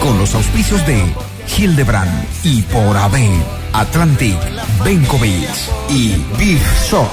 Con los auspicios de Hildebrand y por AB, Atlantic, Benkovic y Big Shop.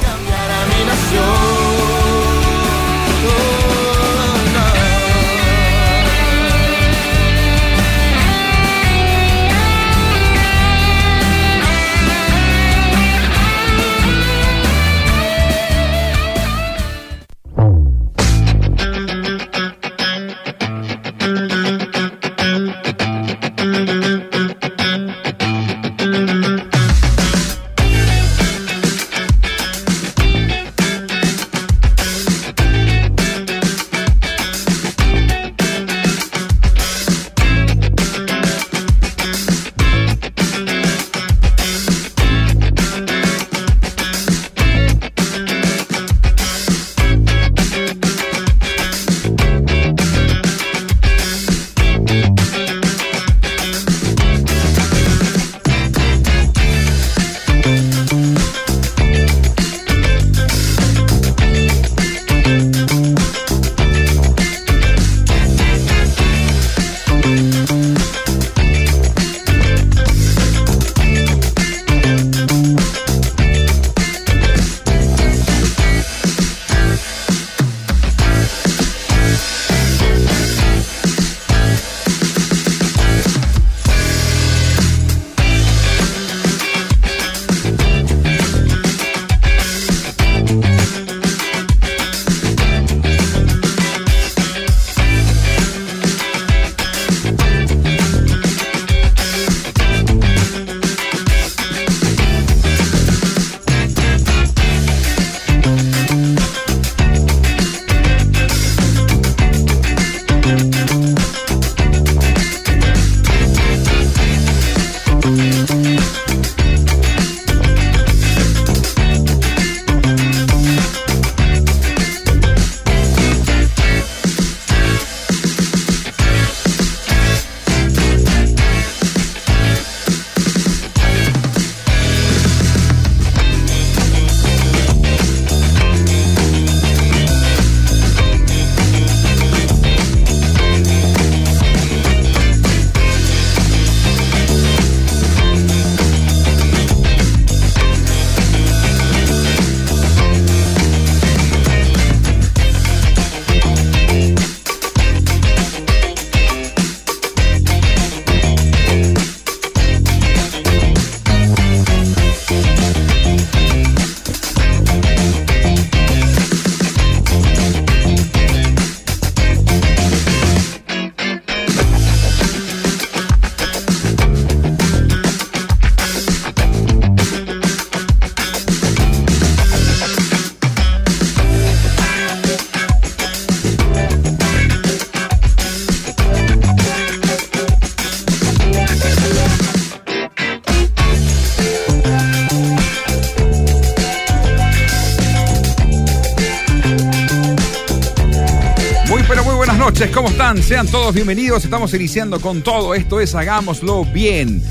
¿Cómo están? Sean todos bienvenidos, estamos iniciando con todo, esto es Hagámoslo Bien.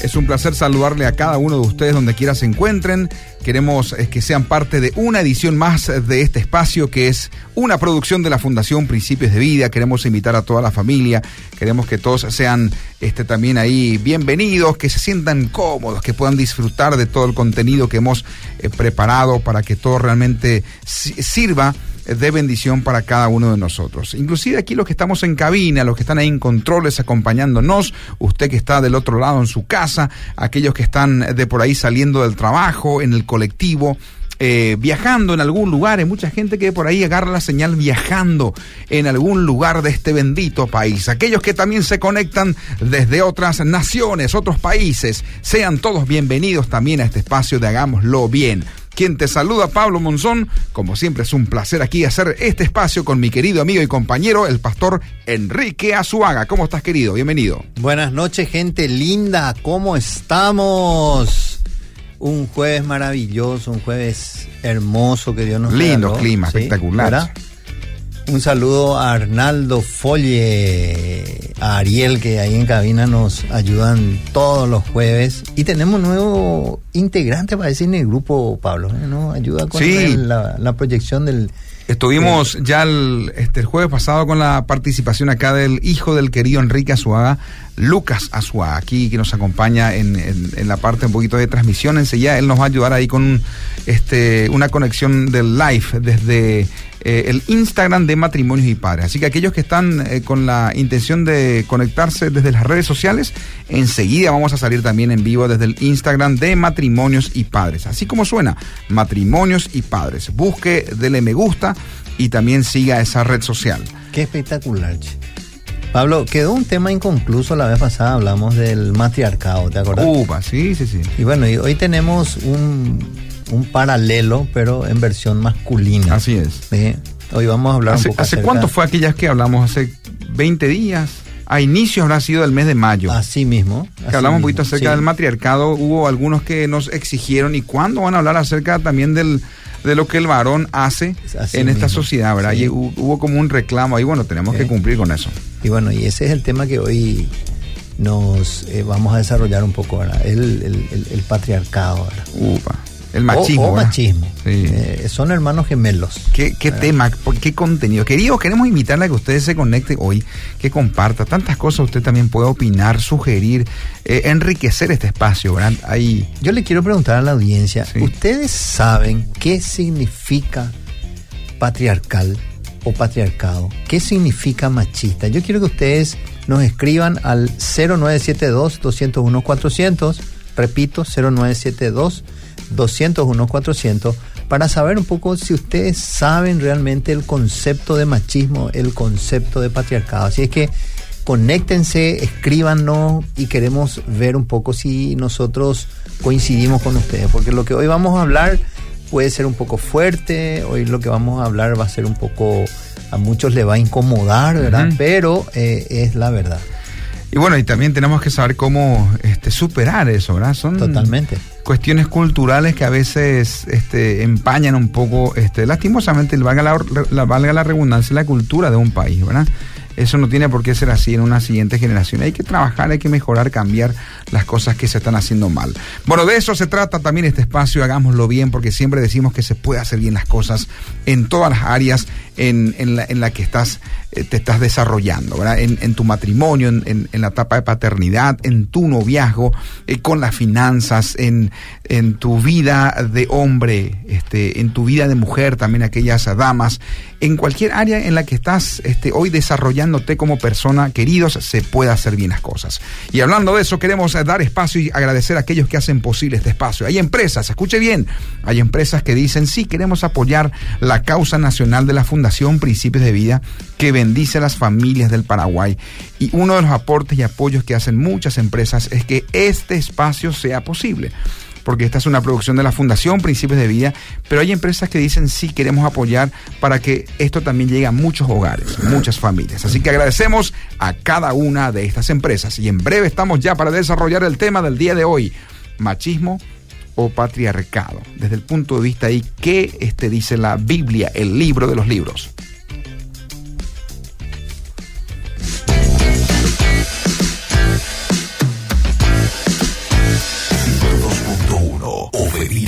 Es un placer saludarle a cada uno de ustedes donde quiera se encuentren. Queremos eh, que sean parte de una edición más de este espacio que es una producción de la Fundación Principios de Vida. Queremos invitar a toda la familia, queremos que todos sean este, también ahí bienvenidos, que se sientan cómodos, que puedan disfrutar de todo el contenido que hemos eh, preparado para que todo realmente si- sirva de bendición para cada uno de nosotros. Inclusive aquí los que estamos en cabina, los que están ahí en controles acompañándonos, usted que está del otro lado en su casa, aquellos que están de por ahí saliendo del trabajo, en el colectivo, eh, viajando en algún lugar. Hay mucha gente que por ahí agarra la señal viajando en algún lugar de este bendito país. Aquellos que también se conectan desde otras naciones, otros países, sean todos bienvenidos también a este espacio de Hagámoslo Bien. Quien te saluda Pablo Monzón. Como siempre es un placer aquí hacer este espacio con mi querido amigo y compañero, el pastor Enrique Azuaga. ¿Cómo estás querido? Bienvenido. Buenas noches gente linda, ¿cómo estamos? Un jueves maravilloso, un jueves hermoso que Dios nos Lindo regaló, clima, ¿sí? espectacular. ¿Verdad? Un saludo a Arnaldo Folle, a Ariel que ahí en cabina nos ayudan todos los jueves. Y tenemos nuevo integrante, parece, en el grupo, Pablo. ¿eh? ¿no? Ayuda con Sí. el- la, la proyección del... Estuvimos ya el, este, el jueves pasado con la participación acá del hijo del querido Enrique Azuaga, Lucas Azuaga, aquí que nos acompaña en, en- en la parte un poquito de transmisión. Enseguida él nos va a ayudar ahí con este, una conexión del live desde eh, el Instagram de Matrimonios y Padres. Así que aquellos que están eh, con la intención de conectarse desde las redes sociales, enseguida vamos a salir también en vivo desde el Instagram de Matrimonios y Padres. Así como suena, Matrimonios y Padres. Busque, dele me gusta y también siga esa red social. Qué espectacular, che. Pablo, quedó un tema inconcluso la vez pasada, hablamos del matriarcado, ¿te acuerdas? Upa, sí, sí, sí. Y bueno, y hoy tenemos un, un paralelo, pero en versión masculina. Así es. Hoy vamos a hablar ¿Hace, un poco hace acerca- cuánto fue aquellas que hablamos? ¿Hace 20 días? A inicios habrá sido del mes de mayo. Así mismo. que hablamos un mismo, poquito acerca sí. del matriarcado, hubo algunos que nos exigieron y cuándo van a hablar acerca también del de lo que el varón hace Así en esta mismo, sociedad, ¿verdad? sí. Y hu- hubo como un reclamo ahí, bueno, tenemos Sí. que cumplir con eso. Y bueno, y ese es el tema que hoy nos eh, vamos a desarrollar un poco, ¿verdad? El, el- el- el patriarcado, ¿verdad? Upa. El machismo. O, machismo. Sí. Eh, son hermanos gemelos. ¿Qué, qué tema, qué contenido? Queridos, queremos invitarle a que ustedes se conecten hoy, que comparta tantas cosas. Usted también puede opinar, sugerir, eh, enriquecer este espacio, ¿verdad? Ahí, Yo le quiero preguntar a la audiencia, Sí. ¿ustedes saben qué significa patriarcal o patriarcado? ¿Qué significa machista? Yo quiero que ustedes nos escriban al 0972-201-400, repito, 0972-201-400, para saber un poco si ustedes saben realmente el concepto de machismo, el concepto de patriarcado. Así es que conéctense, escríbanos y queremos ver un poco si nosotros coincidimos con ustedes, porque lo que hoy vamos a hablar puede ser un poco fuerte, hoy lo que vamos a hablar va a ser un poco, a muchos le va a incomodar, ¿verdad? Pero eh, es la verdad, Y bueno, y también tenemos que saber cómo este, superar eso, ¿verdad? Son totalmente. Cuestiones culturales que a veces este, empañan un poco, este, lastimosamente, valga la, la- valga la redundancia, la cultura de un país, ¿verdad? Eso no tiene por qué ser así en una siguiente generación. Hay que trabajar, hay que mejorar, cambiar las cosas que se están haciendo mal. Bueno, de eso se trata también este espacio, hagámoslo bien, porque siempre decimos que se puede hacer bien las cosas en todas las áreas en, en la, en la que estás, eh, te estás desarrollando, ¿verdad? En, en tu matrimonio, en, en- la etapa de paternidad, en tu noviazgo, eh, con las finanzas, en, en tu vida de hombre, este, en tu vida de mujer, también aquellas damas, en cualquier área en la que estás este, hoy como persona, queridos, se puede hacer bien las cosas. Y hablando de eso, queremos eh, dar espacio y agradecer a aquellos que hacen posible este espacio. Hay empresas, escuche bien, hay empresas que dicen, sí, queremos apoyar la causa nacional de la Fundación Principios de Vida que bendice a las familias del Paraguay. Y uno de los aportes y apoyos que hacen muchas empresas es que este espacio sea posible porque esta es una producción de la Fundación Principios de Vida, pero hay empresas que dicen sí queremos apoyar para que esto también llegue a muchos hogares, muchas familias. Así que agradecemos a cada una de estas empresas y en breve estamos ya para desarrollar el tema del día de hoy, machismo o patriarcado, desde el punto de vista ahí qué este dice la Biblia, el libro de los libros.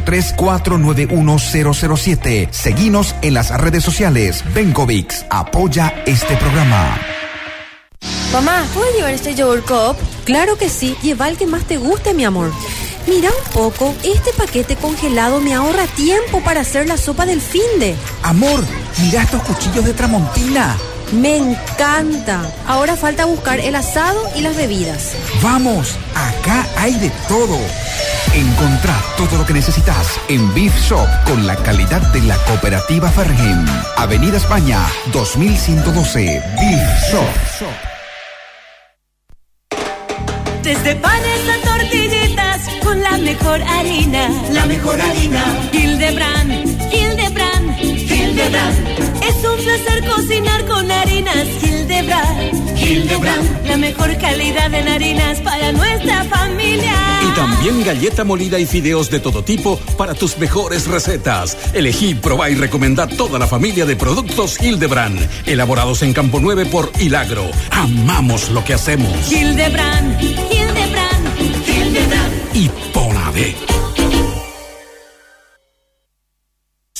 491 007. Seguinos en las redes sociales. Bencovix apoya este programa. Mamá, ¿puedo llevar este yogur cup? Claro que sí, lleva el que más te guste, mi amor. Mira un poco, este paquete congelado me ahorra tiempo para hacer la sopa del finde. Amor, mira estos cuchillos de Tramontina. Me encanta. Ahora falta buscar el asado y las bebidas. Vamos, acá hay de todo. Encontrá todo lo que necesitas en Beef Shop con la calidad de la cooperativa Fergen. Avenida España, 2112. Beef Shop. Desde panes a tortillitas con la mejor harina. La mejor harina. Hildebrand, Hildebrand, Hildebrand. Es un placer cocinar con harinas Hildebrand. Hildebrand. La mejor calidad en harinas para nuestra familia. Y también galleta molida y fideos de todo tipo para tus mejores recetas. Elegí, probá y recomendá toda la familia de productos Hildebrand. Elaborados en Campo 9 por Hilagro. Amamos lo que hacemos. Hildebrand, Hildebrand, Hildebrand. Y Ponade.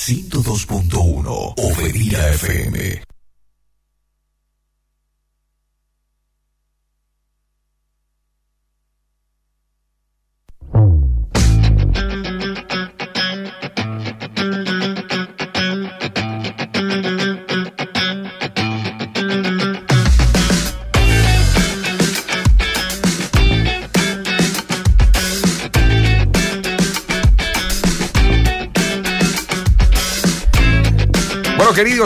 102.1 Ovedira FM.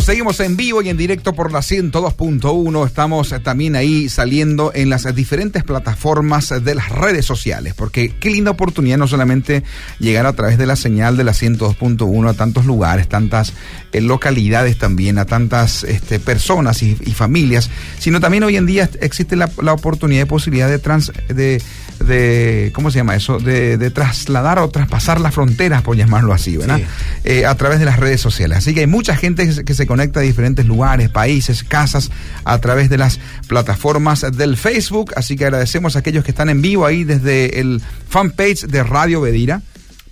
Seguimos en vivo y en directo por la 102.1. Estamos eh, también ahí saliendo en las diferentes plataformas de las redes sociales, porque qué linda oportunidad no solamente llegar a través de la señal de la 102.1 a tantos lugares, tantas eh, localidades también, a tantas este, personas y, y familias, sino también hoy en día existe la, la oportunidad y posibilidad de, trans, de, de, ¿cómo se llama eso? De, de trasladar o traspasar las fronteras, por llamarlo así, ¿verdad? Sí. Eh, a través de las redes sociales. Así que hay mucha gente que se, que se conecta a diferentes lugares, países, casas, a través de las plataformas del Facebook. Así que agradecemos a aquellos que están en vivo ahí desde el fanpage de Radio Bedira,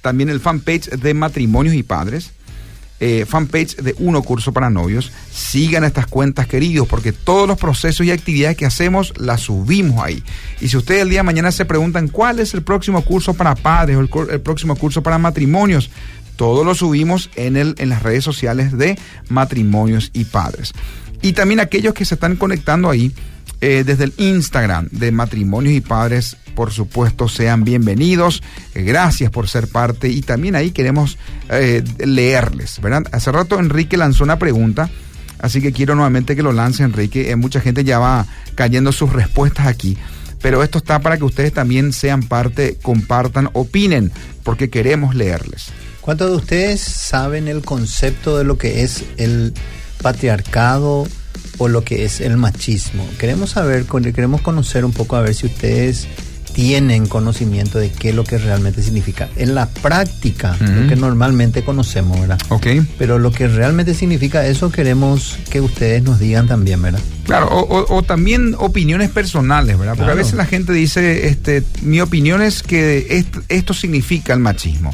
también el fanpage de Matrimonios y Padres. Eh, fanpage de Uno Curso para Novios. Sigan estas cuentas, queridos, porque todos los procesos y actividades que hacemos las subimos ahí. Y si ustedes el día de mañana se preguntan cuál es el próximo curso para padres o el, próximo curso para matrimonios, todo lo subimos en, el, en las redes sociales de Matrimonios y Padres. Y también aquellos que se están conectando ahí eh, desde el Instagram de Matrimonios y Padres, por supuesto, sean bienvenidos. Eh, gracias por ser parte y también ahí queremos eh, leerles, ¿verdad? Hace rato Enrique lanzó una pregunta, así que quiero nuevamente que lo lance Enrique. Mucha gente ya va cayendo sus respuestas aquí. Pero esto está para que ustedes también sean parte, compartan, opinen, porque queremos leerles. ¿Cuántos de ustedes saben el concepto de lo que es el patriarcado o lo que es el machismo? Queremos saber, queremos conocer un poco a ver si ustedes tienen conocimiento de qué es lo que realmente significa. En la práctica, lo que normalmente conocemos, ¿verdad? ¿Ok? Pero lo que realmente significa eso queremos que ustedes nos digan también, ¿verdad? Claro, o, o- o también opiniones personales, ¿verdad? Porque a veces la gente dice, este, mi opinión es que est- esto significa el machismo,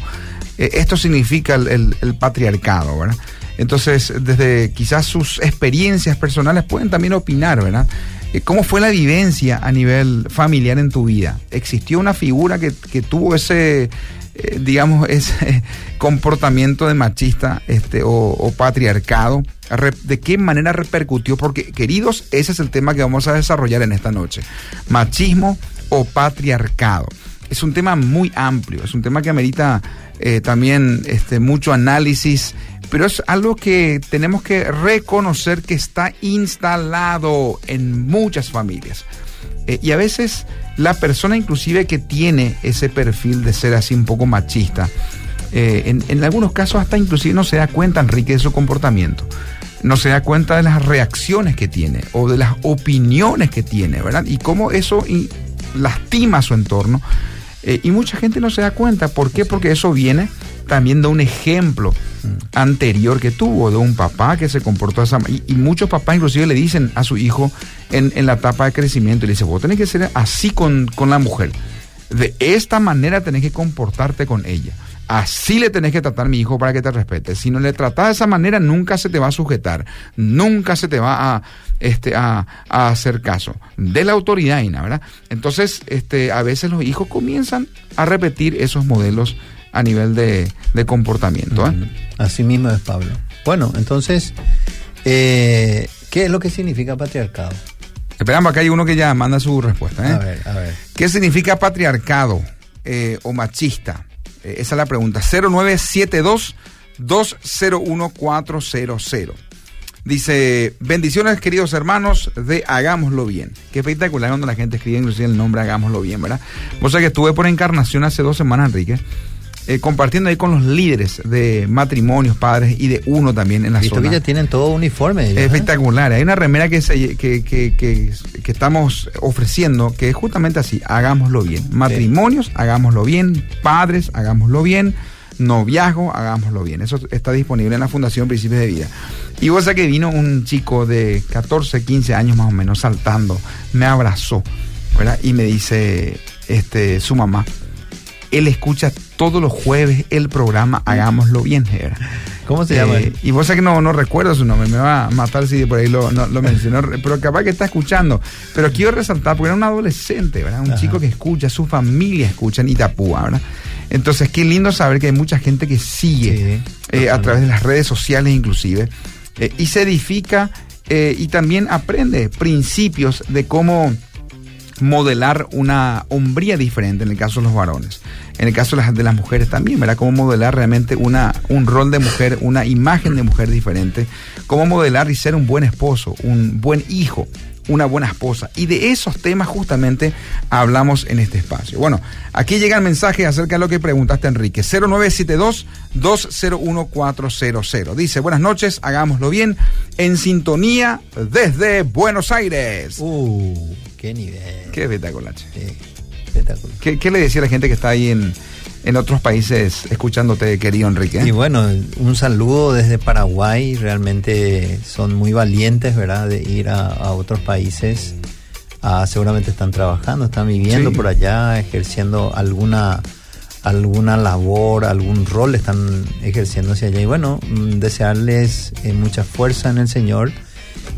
eh, esto significa el, el- el patriarcado, ¿verdad? Entonces, desde quizás sus experiencias personales pueden también opinar, ¿verdad? Eh, ¿Cómo fue la vivencia a nivel familiar en tu vida? ¿Existió una figura que, tuvo ese, eh, digamos, ese comportamiento de machista este, o, o patriarcado? ¿De qué manera repercutió? Porque, queridos, ese es el tema que vamos a desarrollar en esta noche. Machismo o patriarcado. Es un tema muy amplio, es un tema que amerita eh, también este, mucho análisis, pero es algo que tenemos que reconocer que está instalado en muchas familias. Eh, y a veces la persona inclusive que tiene ese perfil de ser así un poco machista, eh, en, en algunos casos hasta inclusive no se da cuenta, Enrique, de su comportamiento. No se da cuenta de las reacciones que tiene o de las opiniones que tiene, ¿verdad? Y cómo eso lastima a su entorno. Eh, y mucha gente no se da cuenta. ¿Por qué? Porque eso viene también de un ejemplo anterior que tuvo, de un papá que se comportó manera. Y, y muchos papás inclusive le dicen a su hijo en, la etapa de crecimiento, le dice, vos tenés que ser así con, con la mujer. De esta manera tenés que comportarte con ella. Así le tenés que tratar a mi hijo para que te respete. Si no le tratás de esa manera, nunca se te va a sujetar, nunca se te va a, este, a, hacer caso de la autoridad, ¿verdad? Entonces, este, a veces los hijos comienzan a repetir esos modelos a nivel de, de comportamiento. ¿eh? Así mismo es Pablo. Bueno, entonces, eh, ¿qué es lo que significa patriarcado? Esperamos, acá hay uno que ya manda su respuesta. ¿eh? A ver, a ver. ¿Qué significa patriarcado eh, o machista? Esa es la pregunta. 0972 201400. Dice, bendiciones queridos hermanos de Hagámoslo Bien. Qué espectacular cuando la gente escribe inclusive el nombre Hagámoslo Bien, ¿verdad? Vos sabés que estuve por encarnación hace dos semanas, Enrique, eh, compartiendo ahí con los líderes de matrimonios, padres y de uno también en la Visto zona. ya tienen todo uniforme. ya, ¿eh? Espectacular. Hay una remera que, se- que, que- que- que estamos ofreciendo que es justamente así, hagámoslo bien. Matrimonios, hagámoslo bien. Padres, hagámoslo bien. Noviazgo, hagámoslo bien. Eso está disponible en la Fundación Principios de Vida. Y vos sabés que vino un chico de 14, 15 años más o menos saltando, me abrazó, ¿verdad? Y me dice este, su mamá, él escucha todos los jueves el programa Hagámoslo Bien, ¿verdad? ¿Cómo se llama? Eh, y vos sabés que no, no recuerdo su nombre, me va a matar si por ahí lo, no- lo mencionó, pero capaz que está escuchando. Pero quiero resaltar, porque era un adolescente, ¿verdad? Un Ajá. chico que escucha, su familia escucha en Itapúa, ¿verdad? Entonces, qué lindo saber que hay mucha gente que sigue Sí, eh, a través de las redes sociales inclusive, eh, y se edifica y también aprende principios de cómo modelar una hombría diferente en el caso de los varones. En el caso de las, mujeres también, ¿verdad? Cómo modelar realmente una, un rol de mujer, una imagen de mujer diferente. Cómo modelar y ser un buen esposo, un buen hijo, una buena esposa. Y de esos temas justamente hablamos en este espacio. Bueno, aquí llega el mensaje acerca de lo que preguntaste, Enrique. 0972-201400. Dice, buenas noches, hagámoslo bien, en sintonía desde Buenos Aires. Uh, qué nivel. Qué espectacular. Sí, espectacular. ¿Qué, qué le decía a la gente que está ahí en, en otros países escuchándote, querido Enrique? Y bueno, un saludo desde Paraguay. Realmente son muy valientes, ¿verdad? De ir a, a otros países. Ah, seguramente están trabajando, están viviendo Sí. por allá, ejerciendo alguna alguna labor, algún rol están ejerciendo hacia allá. Y bueno, mm, desearles eh, mucha fuerza en el Señor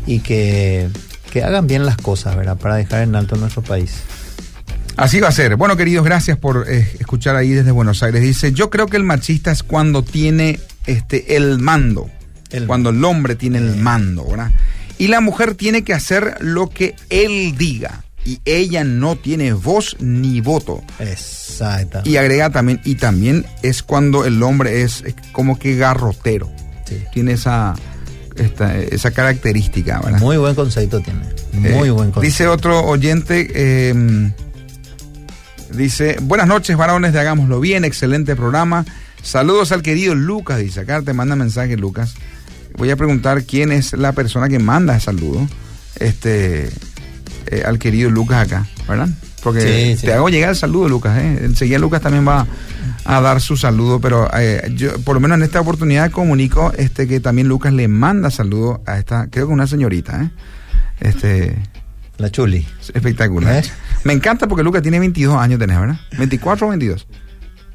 y que, que hagan bien las cosas, ¿verdad? Para dejar en alto nuestro país. Así va a ser. Bueno, queridos, gracias por eh, escuchar ahí desde Buenos Aires. Dice, yo creo que el machista es cuando tiene este el mando. El cuando el hombre tiene el mando, ¿verdad? Y la mujer tiene que hacer lo que él diga. Y ella no tiene voz ni voto. Exacto. Y agrega también, y también es cuando el hombre es, es como que garrotero. Sí. Tiene esa, esta- esa característica, ¿verdad? Muy buen concepto tiene. Muy Eh, buen concepto. Dice otro oyente, eh, dice, buenas noches varones de Hagámoslo Bien, excelente programa. Saludos al querido Lucas, dice, acá te manda mensaje Lucas. Voy a preguntar quién es la persona que manda el saludo, este, eh, al querido Lucas acá, ¿verdad? Porque Sí, sí. te hago llegar el saludo, Lucas. ¿eh? Enseguida Lucas también va a dar su saludo, pero eh, yo por lo menos en esta oportunidad comunico este que también Lucas le manda saludo a esta, creo que una señorita, ¿eh? Este, La Chuli. espectacular. ¿Eh? Me encanta porque Lucas tiene 22 años, tenés, ¿verdad? 24 o 22.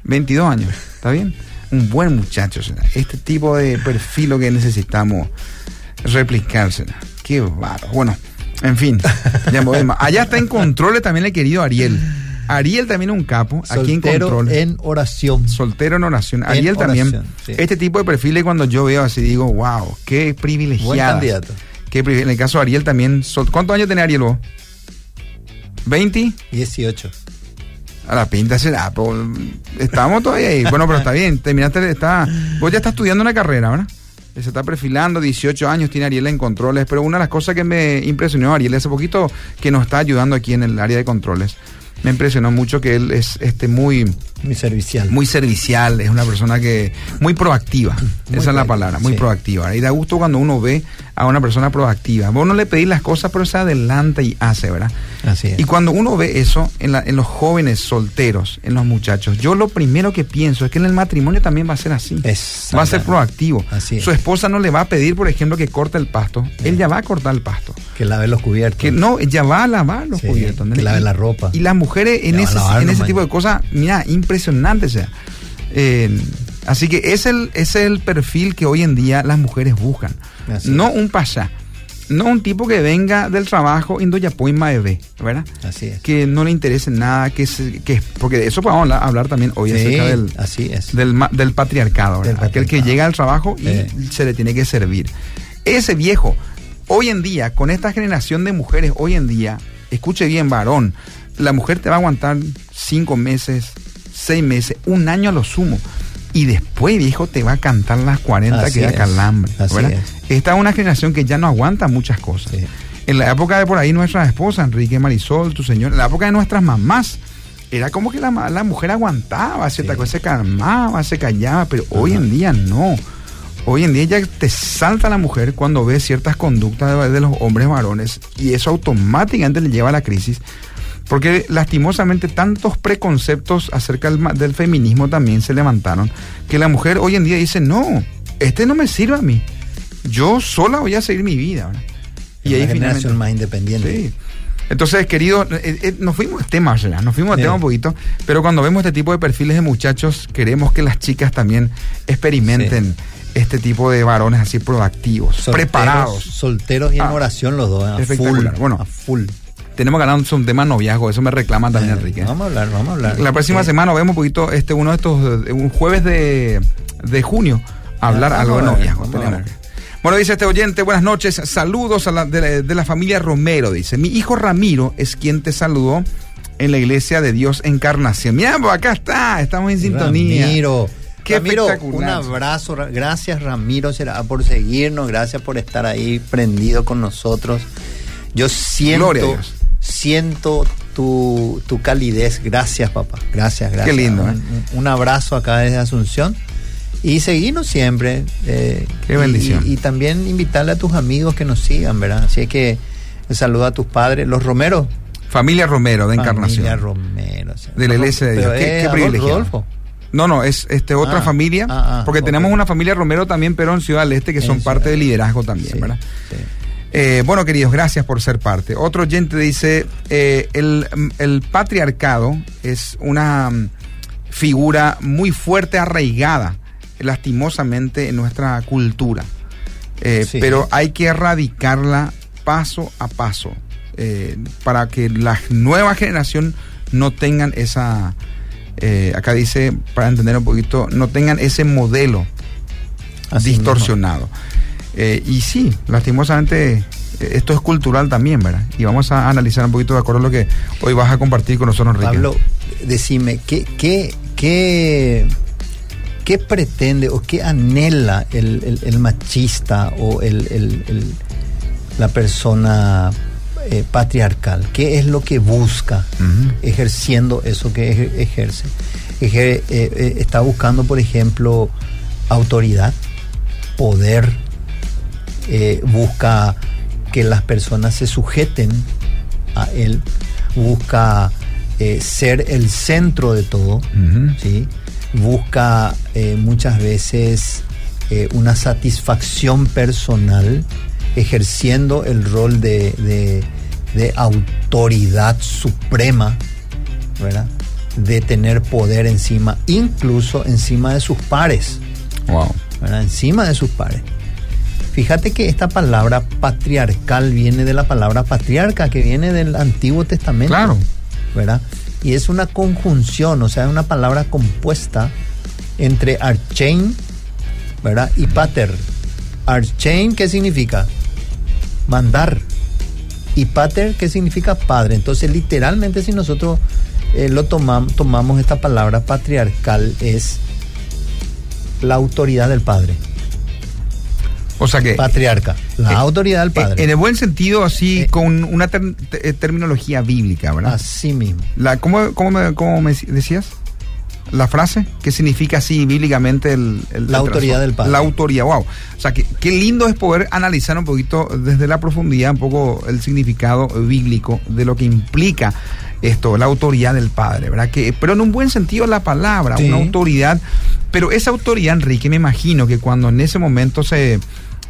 22 años, ¿está bien? Un buen muchacho, será. Este tipo de perfil lo que necesitamos replicársela. Qué bárbaro. Bueno, en fin, ya. Allá está en controles también el querido Ariel. Ariel también un capo, aquí en controles. en oración. Soltero en oración. En Ariel también. sí. Este tipo de perfiles cuando yo veo así digo, wow, qué privilegiado. Buen candidato. Qué privi- en el caso de Ariel también. ¿Cuántos años tiene Ariel vos? ¿20? 18. A la pinta será. Estamos todavía ahí. Bueno, pero está bien. Terminaste, está. Vos ya estás estudiando una carrera, ¿verdad? Se está perfilando, 18 años tiene Ariel en controles, pero una de las cosas que me impresionó Ariel hace poquito que nos está ayudando aquí en el área de controles, me impresionó mucho que él es este muy Muy servicial. muy servicial, es una persona que muy proactiva, esa es la palabra, muy sí. proactiva. Y da gusto cuando uno ve a una persona proactiva. Vos no le pedís las cosas, pero se adelanta y hace, ¿verdad? Así es. Y cuando uno ve eso en, la- en los jóvenes solteros, en los muchachos, yo lo primero que pienso es que en el matrimonio también va a ser así. Va a ser proactivo. Así es. Su esposa no le va a pedir, por ejemplo, que corte el pasto. Él ya va a cortar el pasto. Que lave los cubiertos. Que no, ella va a lavar los Sí, cubiertos. que ¿entendés? lave la ropa. Y las mujeres en Ya ese, en tipo de cosas, mira, impresionante sea. Eh, así que es el, es el perfil que hoy en día las mujeres buscan. Así no un pasá. No un tipo que venga del trabajo indoyapoima bebé, ¿verdad? Así es. Que no le interese nada, que, se- que porque de eso podemos hablar, hablar también hoy Sí, acerca del, así es. del, del patriarcado, Del ¿verdad? Aquel que llega al trabajo y Eh. se le tiene que servir. Ese viejo, hoy en día, con esta generación de mujeres, hoy en día, escuche bien, varón, la mujer te va a aguantar cinco meses, seis meses, un año a lo sumo. Y después, viejo, te va a cantar las 40 Así que da calambre. así ¿verdad? es. Esta es una generación que ya no aguanta muchas cosas. Sí. En la época de por ahí nuestra esposa, Enrique Marisol, tu señor, en la época de nuestras mamás, era como que la, la mujer aguantaba, cierta Sí. cosa, se calmaba, se callaba, pero hoy en día no. Hoy en día ya te salta la mujer cuando ve ciertas conductas de, de los hombres varones y eso automáticamente le lleva a la crisis. Porque lastimosamente tantos preconceptos acerca del, del feminismo también se levantaron, que la mujer hoy en día dice, no, este no me sirve a mí. Yo sola voy a seguir mi vida. ¿verdad? Y ahí finalmente- más independiente. Sí. Entonces, querido, eh, eh, nos fuimos de tema, ya, nos fuimos Sí. tema un poquito, pero cuando vemos este tipo de perfiles de muchachos, queremos que las chicas también experimenten este tipo de varones así proactivos, Solteros- preparados. Solteros y en Ah, oración los dos. A full. Bueno. a full. Tenemos hablar un tema noviazgo, eso me reclaman también, Eh, Enrique. Vamos a hablar, vamos a hablar. La próxima semana vemos un poquito, este, uno de estos, un jueves de, de junio, hablar algo de noviazgo. tenemos que- Bueno, dice este oyente, buenas noches, saludos a la, de, la, de la familia Romero, dice. Mi hijo Ramiro es quien te saludó en la iglesia de Dios Encarnación. Mira, pues acá está, estamos en sintonía. Ramiro. Qué Ramiro, un abrazo. Ra- Gracias, Ramiro, por seguirnos. Gracias por estar ahí prendido con nosotros. Yo siento, Gloria a Dios. Siento tu, tu calidez. Gracias, papá. Gracias, gracias. lindo, Un, ¿eh? un- un abrazo acá desde Asunción. Y seguirnos siempre. eh, Qué bendición. Y, y también invitarle a tus amigos que nos sigan, ¿verdad? Así es que saluda a tus padres, los Romeros. Familia Romero de Encarnación. Familia Romero. o sea, de la iglesia de Dios. Qué, qué. Rodolfo. No, no, es este otra Ah, familia, ah, ah, porque tenemos una familia Romero también, pero en Ciudad del Este, que En son Ciudad parte del del liderazgo también, Sí, ¿verdad? sí. Eh, bueno, queridos, gracias por ser parte. Otro oyente dice, eh, el, el patriarcado es una mm, figura muy fuerte, arraigada, lastimosamente, en nuestra cultura. Eh, Sí. Pero hay que erradicarla paso a paso eh, para que la nueva generación no tengan esa, acá dice, para entender un poquito, no tengan ese modelo Así distorsionado. Eh, y sí, lastimosamente eh, esto es cultural también, ¿verdad? Y vamos a analizar un poquito de acuerdo a lo que hoy vas a compartir con nosotros, Enrique. Pablo, decime, ¿qué, qué, qué, qué pretende o qué anhela el, el- el machista o el, la persona eh, patriarcal? ¿Qué es lo que busca ejerciendo eso que ejer- ejerce? Ejer- eh, eh, está buscando, por ejemplo, autoridad, poder, eh, busca que las personas se sujeten a él, busca eh, ser el centro de todo, busca eh, muchas veces eh, una satisfacción personal ejerciendo el rol de, de- de autoridad suprema, ¿verdad? de tener poder encima, incluso encima de sus pares. Wow. ¿verdad? encima de sus pares. Fíjate que esta palabra patriarcal viene de la palabra patriarca, que viene del Antiguo Testamento. Claro. ¿Verdad? Y es una conjunción, o sea, es una palabra compuesta entre archein, ¿verdad? Y pater. Archein, ¿qué significa? Mandar. Y pater, ¿qué significa padre? Entonces, literalmente, si nosotros eh, lo tomamos, tomamos esta palabra patriarcal, es la autoridad del padre. O sea que... Patriarca. La eh, autoridad del eh, padre. En el buen sentido, así, Eh, con una ter- te- terminología bíblica, ¿verdad? Así mismo. La, ¿cómo, cómo me, cómo me decías? La frase, ¿qué significa así bíblicamente el, el- La el autoridad del Padre. La autoridad, wow. O sea, que, qué lindo es poder analizar un poquito desde la profundidad, un poco el significado bíblico de lo que implica esto, la autoridad del Padre, ¿verdad? Que, pero en un buen sentido la palabra, Sí. una autoridad. Pero esa autoridad, Enrique, me imagino que cuando en ese momento se,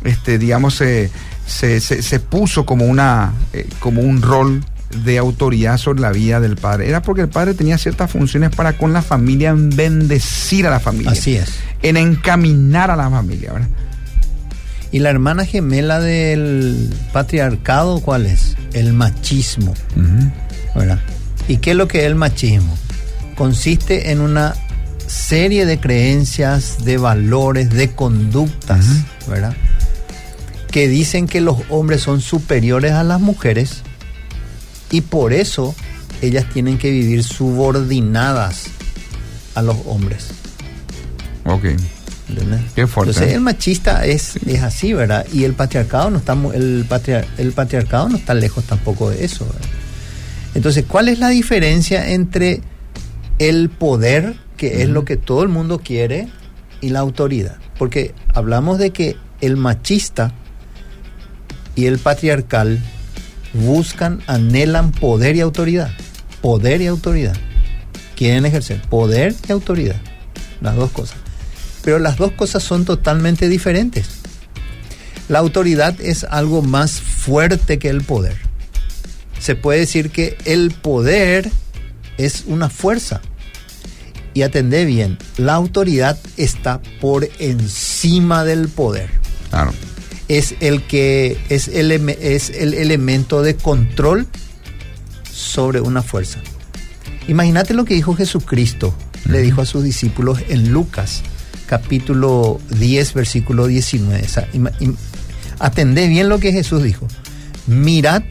este, digamos, se, se, se- se puso como una, eh, como un rol de autoridad sobre la vida del padre? Era porque el padre tenía ciertas funciones para con la familia, en bendecir a la familia. Así es. En encaminar a la familia, ¿verdad? ¿Y la hermana gemela del patriarcado cuál es? El machismo. ¿verdad? ¿Y qué es lo que es el machismo? Consiste en una serie de creencias, de valores, de conductas, ¿verdad? Que dicen que los hombres son superiores a las mujeres y por eso ellas tienen que vivir subordinadas a los hombres. Ok. ¿entendés? Qué fuerte. Entonces ¿eh? el machista es, es así, ¿verdad? Y el patriarcado no está el, patriar- el patriarcado no está lejos tampoco de eso. ¿verdad? Entonces, ¿cuál es la diferencia entre el poder, que es lo que todo el mundo quiere, y la autoridad? Porque hablamos de que el machista y el patriarcal buscan, anhelan poder y autoridad. Poder y autoridad. Quieren ejercer poder y autoridad. Las dos cosas. Pero las dos cosas son totalmente diferentes. La autoridad es algo más fuerte que el poder. Se puede decir que el poder es una fuerza. Y atendé bien, la autoridad está por encima del poder. Claro. Es el que es el, es el elemento de control sobre una fuerza. Imagínate lo que dijo Jesucristo, le dijo a sus discípulos en Lucas, capítulo 10, versículo 19. O sea, atendé bien lo que Jesús dijo. Mirad,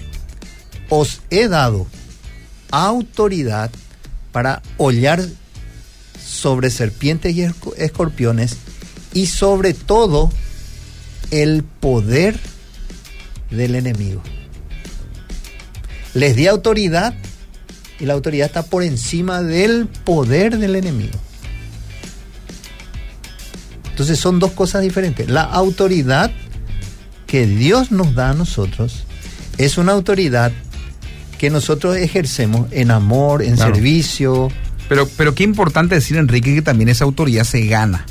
os he dado autoridad para hollar sobre serpientes y esco- escorpiones y sobre todo el poder del enemigo. Les di autoridad y la autoridad está por encima del poder del enemigo. Entonces son dos cosas diferentes. La autoridad que Dios nos da a nosotros es una autoridad que nosotros ejercemos en amor, en Claro. servicio. Pero, pero qué importante decir, Enrique, que también esa autoridad se gana.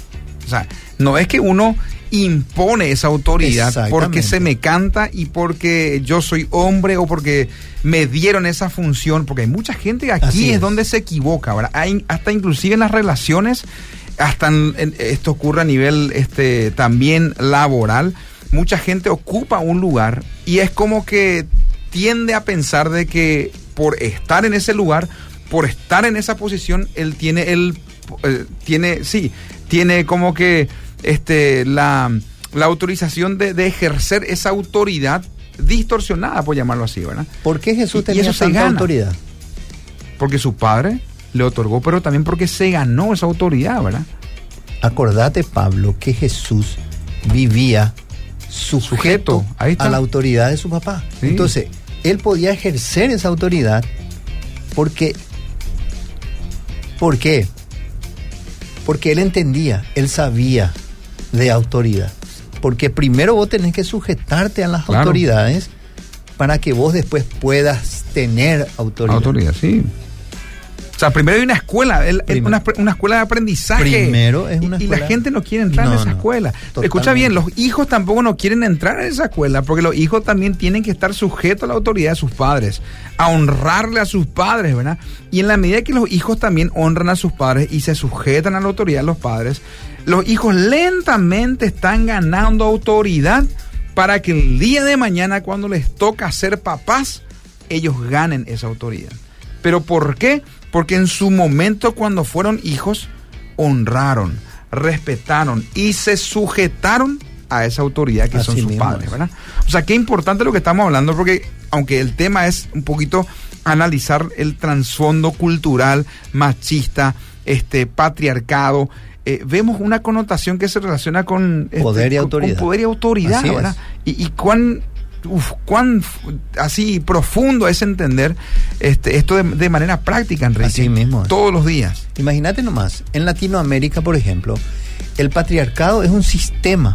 O sea, no es que uno impone esa autoridad porque se me canta y porque yo soy hombre o porque me dieron esa función, porque hay mucha gente aquí Así es, es. donde se equivoca, ¿verdad? Hay, hasta inclusive en las relaciones, hasta en- en- esto ocurre a nivel este también laboral, mucha gente ocupa un lugar y es como que tiende a pensar de que por estar en ese lugar, por estar en esa posición, él tiene el eh, tiene sí, tiene como que este la, la autorización de, de ejercer esa autoridad distorsionada, por llamarlo así, ¿verdad? ¿Por qué Jesús Y- y tenía eso tanta autoridad? Porque su padre le otorgó, pero también porque se ganó esa autoridad, ¿verdad? Acordate, Pablo, que Jesús vivía sujeto, Sujeto, ahí a la autoridad de su papá. Sí. Entonces, él podía ejercer esa autoridad porque... ¿Por qué? Porque él entendía, él sabía de autoridad. Porque primero vos tenés que sujetarte a las Claro. autoridades para que vos después puedas tener autoridad. Autoridad, sí. O sea, primero hay una escuela, el- una, una escuela de aprendizaje. Primero es Y- una y, escuela- la gente no quiere entrar en No, esa no, escuela. Escucha bien, los hijos tampoco no quieren entrar en esa escuela porque los hijos también tienen que estar sujetos a la autoridad de sus padres, a honrarle a sus padres, ¿verdad? Y en la medida que los hijos también honran a sus padres y se sujetan a la autoridad de los padres, los hijos lentamente están ganando autoridad para que el día de mañana cuando les toca ser papás, ellos ganen esa autoridad. ¿Pero por qué? Porque en su momento cuando fueron hijos, honraron, respetaron y se sujetaron a esa autoridad que Así son sus mismo padres, es. ¿verdad? O sea, qué importante lo que estamos hablando porque aunque el tema es un poquito analizar el trasfondo cultural machista, este patriarcado, eh, vemos una connotación que se relaciona con este, Poder y autoridad. con poder y autoridad. ¿verdad? Y, y cuán uf, cuán así profundo es entender este, esto de, de manera práctica, Enrique. Así mismo. Todos los días. Imagínate nomás, en Latinoamérica, por ejemplo, el patriarcado es un sistema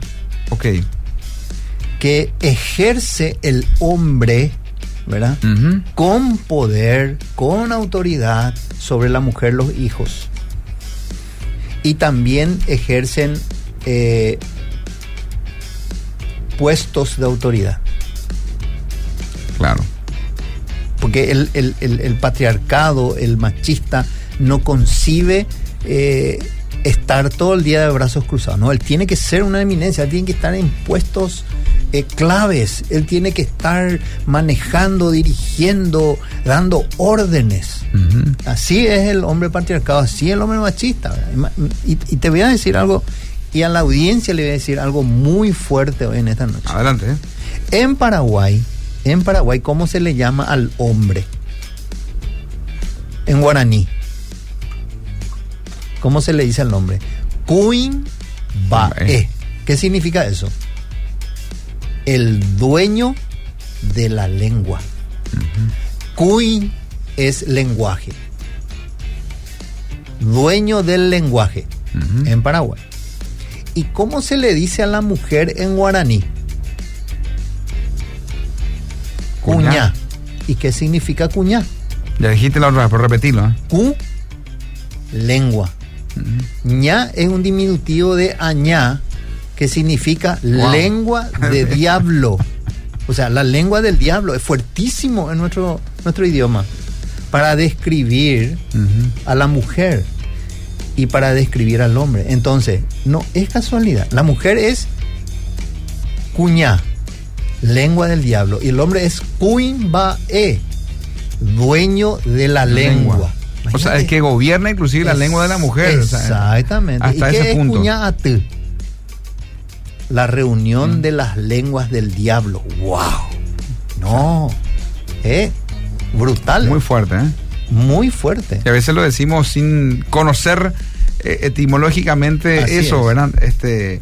Ok. que ejerce el hombre, ¿verdad? Con poder, con autoridad sobre la mujer, los hijos. Y también ejercen eh, puestos de autoridad. Claro. Porque el, el- el- el patriarcado, el machista, no concibe eh, estar todo el día de brazos cruzados. No, él tiene que ser una eminencia, él tiene que estar en puestos eh, claves, él tiene que estar manejando, dirigiendo, dando órdenes. Así es el hombre patriarcado, así es el hombre machista. y te voy a decir algo, y a la audiencia le voy a decir algo muy fuerte hoy en esta noche. Adelante. ¿eh? En Paraguay, en Paraguay, ¿cómo se le llama al hombre? En guaraní. ¿Cómo se le dice al hombre? Kuin Bae. ¿Qué significa eso? El dueño de la lengua. Kuin es lenguaje. Dueño del lenguaje en Paraguay. ¿Y cómo se le dice a la mujer en guaraní? Cuñá. Cuñá. ¿Y qué significa cuñá? Ya dijiste la otra vez, por repetirlo. ¿eh? Cu, lengua. ña es un diminutivo de añá, que significa Wow. lengua de diablo. O sea, la lengua del diablo es fuertísimo en nuestro, nuestro idioma. Para describir a la mujer y para describir al hombre. Entonces, no es casualidad. La mujer es cuñá, lengua del diablo. Y el hombre es cuimbae, dueño de la lengua. O sea, el que gobierna inclusive la lengua de la mujer. o sea, Exactamente. hasta ¿Y qué ese es punto. La reunión de las lenguas del diablo. ¡Wow! No. ¿Eh? Brutal. Muy fuerte, ¿eh? Muy fuerte. Y a veces lo decimos sin conocer eh, etimológicamente Así eso, es. ¿verdad? Este,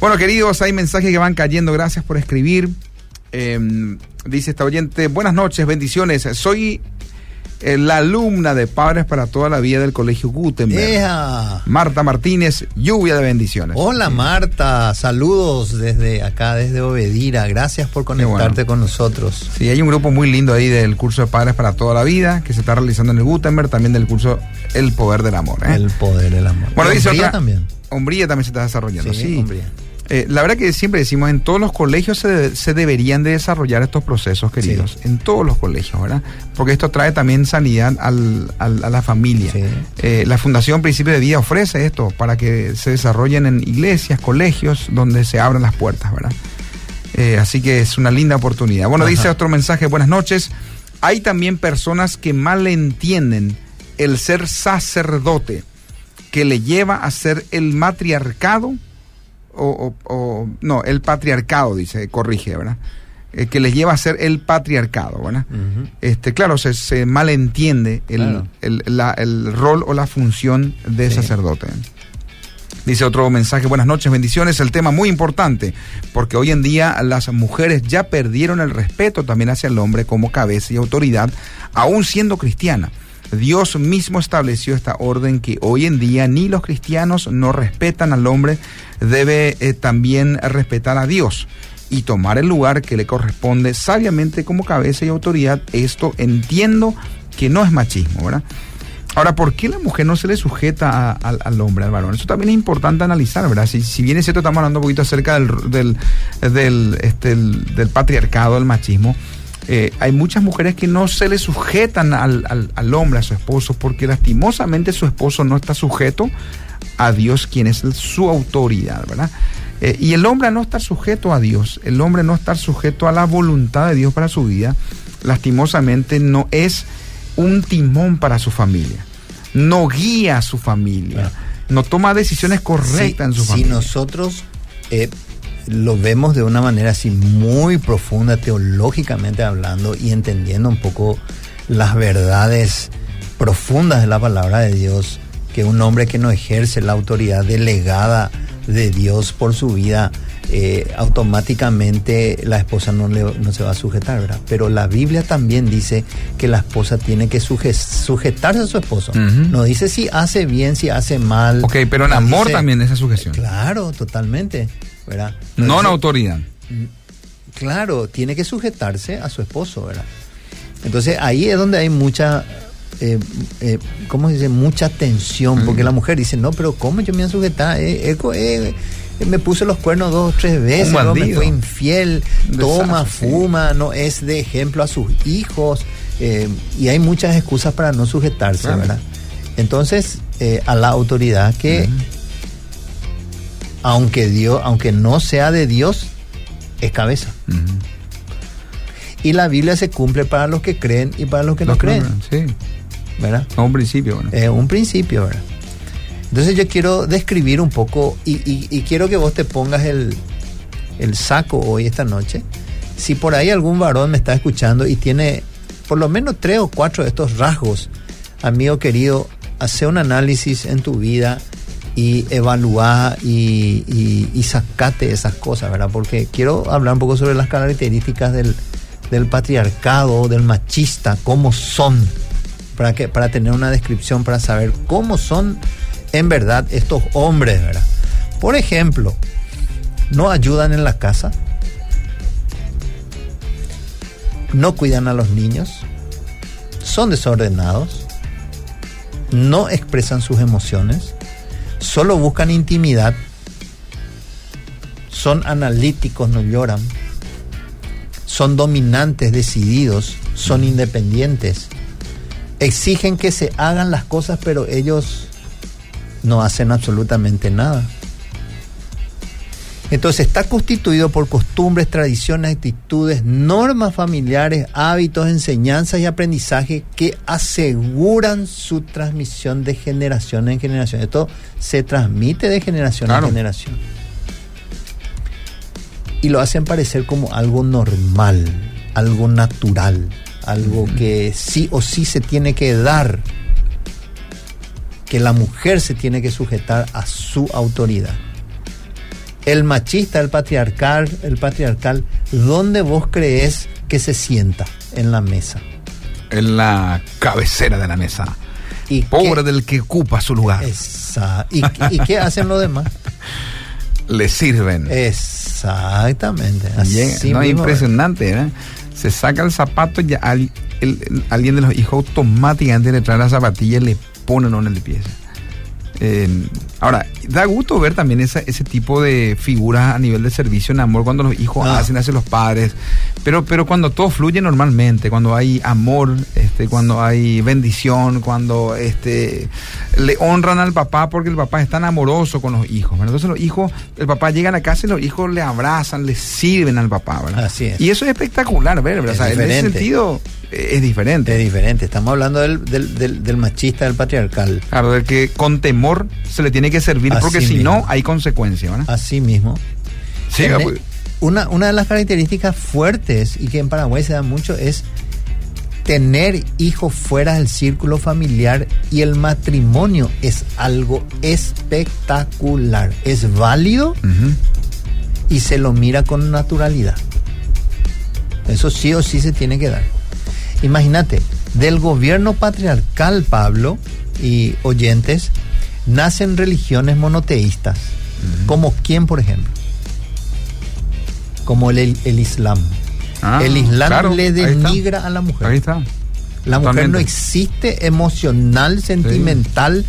bueno, queridos, hay mensajes que van cayendo. Gracias por escribir. Eh, dice esta oyente, buenas noches, bendiciones. Soy eh, la alumna de Padres para toda la vida del Colegio Gutenberg. ¡Ea! Marta Martínez, lluvia de bendiciones. Hola Marta, saludos desde acá, desde Obedira. Gracias por conectarte bueno. con nosotros. Sí, hay un grupo muy lindo ahí del curso de Padres para toda la vida que se está realizando en el Gutenberg, también del curso El Poder del Amor. ¿eh? El poder del amor. Bueno, dice otra. también. Hombría también se está desarrollando, sí. hombría. Eh, la verdad que siempre decimos, en todos los colegios se, de- se deberían de desarrollar estos procesos, queridos. En todos los colegios, ¿verdad? Porque esto trae también sanidad al- al- a la familia. Sí. Eh, la Fundación Principio de Vida ofrece esto para que se desarrollen en iglesias, colegios, donde se abran las puertas, ¿verdad? Eh, así que es una linda oportunidad. Bueno, Ajá. dice otro mensaje, buenas noches. Hay también personas que mal entienden el ser sacerdote, que le lleva a ser el matriarcado, o, o- o- no, el patriarcado, dice, corrige, ¿verdad? Eh, que le lleva a ser el patriarcado, ¿verdad? Este, claro, se, se malentiende el, Claro. el- la- el rol o la función de Sí. sacerdote. Dice otro mensaje, buenas noches, bendiciones, el tema muy importante, porque hoy en día las mujeres ya perdieron el respeto también hacia el hombre como cabeza y autoridad, aún siendo cristiana. Dios mismo estableció esta orden que hoy en día ni los cristianos no respetan al hombre, debe eh, también respetar a Dios y tomar el lugar que le corresponde sabiamente como cabeza y autoridad. Esto entiendo que no es machismo, ¿verdad? Ahora, ¿por qué la mujer no se le sujeta al- hombre, al varón? Eso también es importante analizar, ¿verdad? Si, si bien es cierto, estamos hablando un poquito acerca del, del, del, este, el- del patriarcado, del machismo, eh, hay muchas mujeres que no se le sujetan al, al- al hombre, a su esposo, porque lastimosamente su esposo no está sujeto a Dios, quien es el- su autoridad, ¿verdad? Eh, y el hombre no estar sujeto a Dios, el hombre no estar sujeto a la voluntad de Dios para su vida, lastimosamente no es un timón para su familia, no guía a su familia, no toma decisiones correctas en su si familia. nosotros eh, lo vemos de una manera así muy profunda, teológicamente hablando, y entendiendo un poco las verdades profundas de la palabra de Dios, que un hombre que no ejerce la autoridad delegada de Dios por su vida, eh, automáticamente la esposa no, le- no se va a sujetar, ¿verdad? Pero la Biblia también dice que la esposa tiene que suje- sujetarse a su esposo. No dice si hace bien, si hace mal. Ok, pero en amor dice- también esa sujeción. Claro, totalmente. ¿verdad? No en dice- autoridad. Claro, tiene que sujetarse a su esposo, ¿verdad? Entonces ahí es donde hay mucha, eh, eh, ¿cómo se dice? Mucha tensión, porque la mujer dice, no, pero ¿cómo yo me voy a sujetar? Eh, me puso los cuernos dos o tres veces, ¿no? me fue infiel, toma, desastre, fuma, no es de ejemplo a sus hijos. Eh, y hay muchas excusas para no sujetarse, Claro. ¿verdad? Entonces, eh, a la autoridad que, aunque Dios, aunque no sea de Dios, es cabeza. Y la Biblia se cumple para los que creen y para los que no que creen, Sí, ¿verdad? a un principio, bueno. Es un principio, ¿verdad? Entonces yo quiero describir un poco y, y- y quiero que vos te pongas el, el saco hoy, esta noche. Si por ahí algún varón me está escuchando y tiene por lo menos tres o cuatro de estos rasgos, amigo querido, hace un análisis en tu vida y evalúa y, y, y sacate esas cosas, ¿verdad? Porque quiero hablar un poco sobre las características del, del patriarcado, del machista, cómo son, para, que, para tener una descripción, para saber cómo son en verdad estos hombres, ¿verdad? Por ejemplo, no ayudan en la casa, no cuidan a los niños, son desordenados, no expresan sus emociones, solo buscan intimidad, son analíticos, no lloran, son dominantes, decididos, son independientes, exigen que se hagan las cosas, pero ellos no hacen absolutamente nada. Entonces está constituido por costumbres, tradiciones, actitudes, normas familiares, hábitos, enseñanzas y aprendizaje que aseguran su transmisión de generación en generación. Esto se transmite de generación Claro. en generación. Y lo hacen parecer como algo normal, algo natural, algo que sí o sí se tiene que dar, que la mujer se tiene que sujetar a su autoridad el machista, el patriarcal, el patriarcal, ¿dónde vos crees que se sienta en la mesa? En la cabecera de la mesa. ¿Y Pobre qué- del que ocupa su lugar. Esa- ¿Y, y qué hacen los demás? Le sirven. Exactamente. así no, mismo, impresionante, ¿eh? Se saca el zapato y al- alguien de los hijos automáticamente le trae la zapatilla y le pone en el pie. Eh, ahora, da gusto ver también esa- ese tipo de figuras a nivel de servicio en amor cuando los hijos Ah. hacen, hacen los padres, pero, pero cuando todo fluye normalmente, cuando hay amor, este, cuando hay bendición, cuando este, le honran al papá porque el papá es tan amoroso con los hijos. ¿verdad? Entonces los hijos, el papá llega a la casa y los hijos le abrazan, le sirven al papá. ¿verdad? Así es. Y eso es espectacular, ver, ¿verdad? Es O sea, en ese sentido es diferente. Es diferente. Estamos hablando del, del- del- del machista, del patriarcal. Claro, del que con temor se le tiene que servir Así porque si no hay consecuencias, ¿verdad? Así mismo. Siga, Tiene- pues. una, una de las características fuertes y que en Paraguay se da mucho es tener hijos fuera del círculo familiar y el matrimonio es algo espectacular. Es válido y se lo mira con naturalidad. Eso sí o sí se tiene que dar. Imagínate, del gobierno patriarcal, Pablo y oyentes, nacen religiones monoteístas. ¿Como quién, por ejemplo? Como el, el Islam. Ah, el Islam claro, le denigra a la mujer. Ahí está. La mujer no existe emocional, sentimental,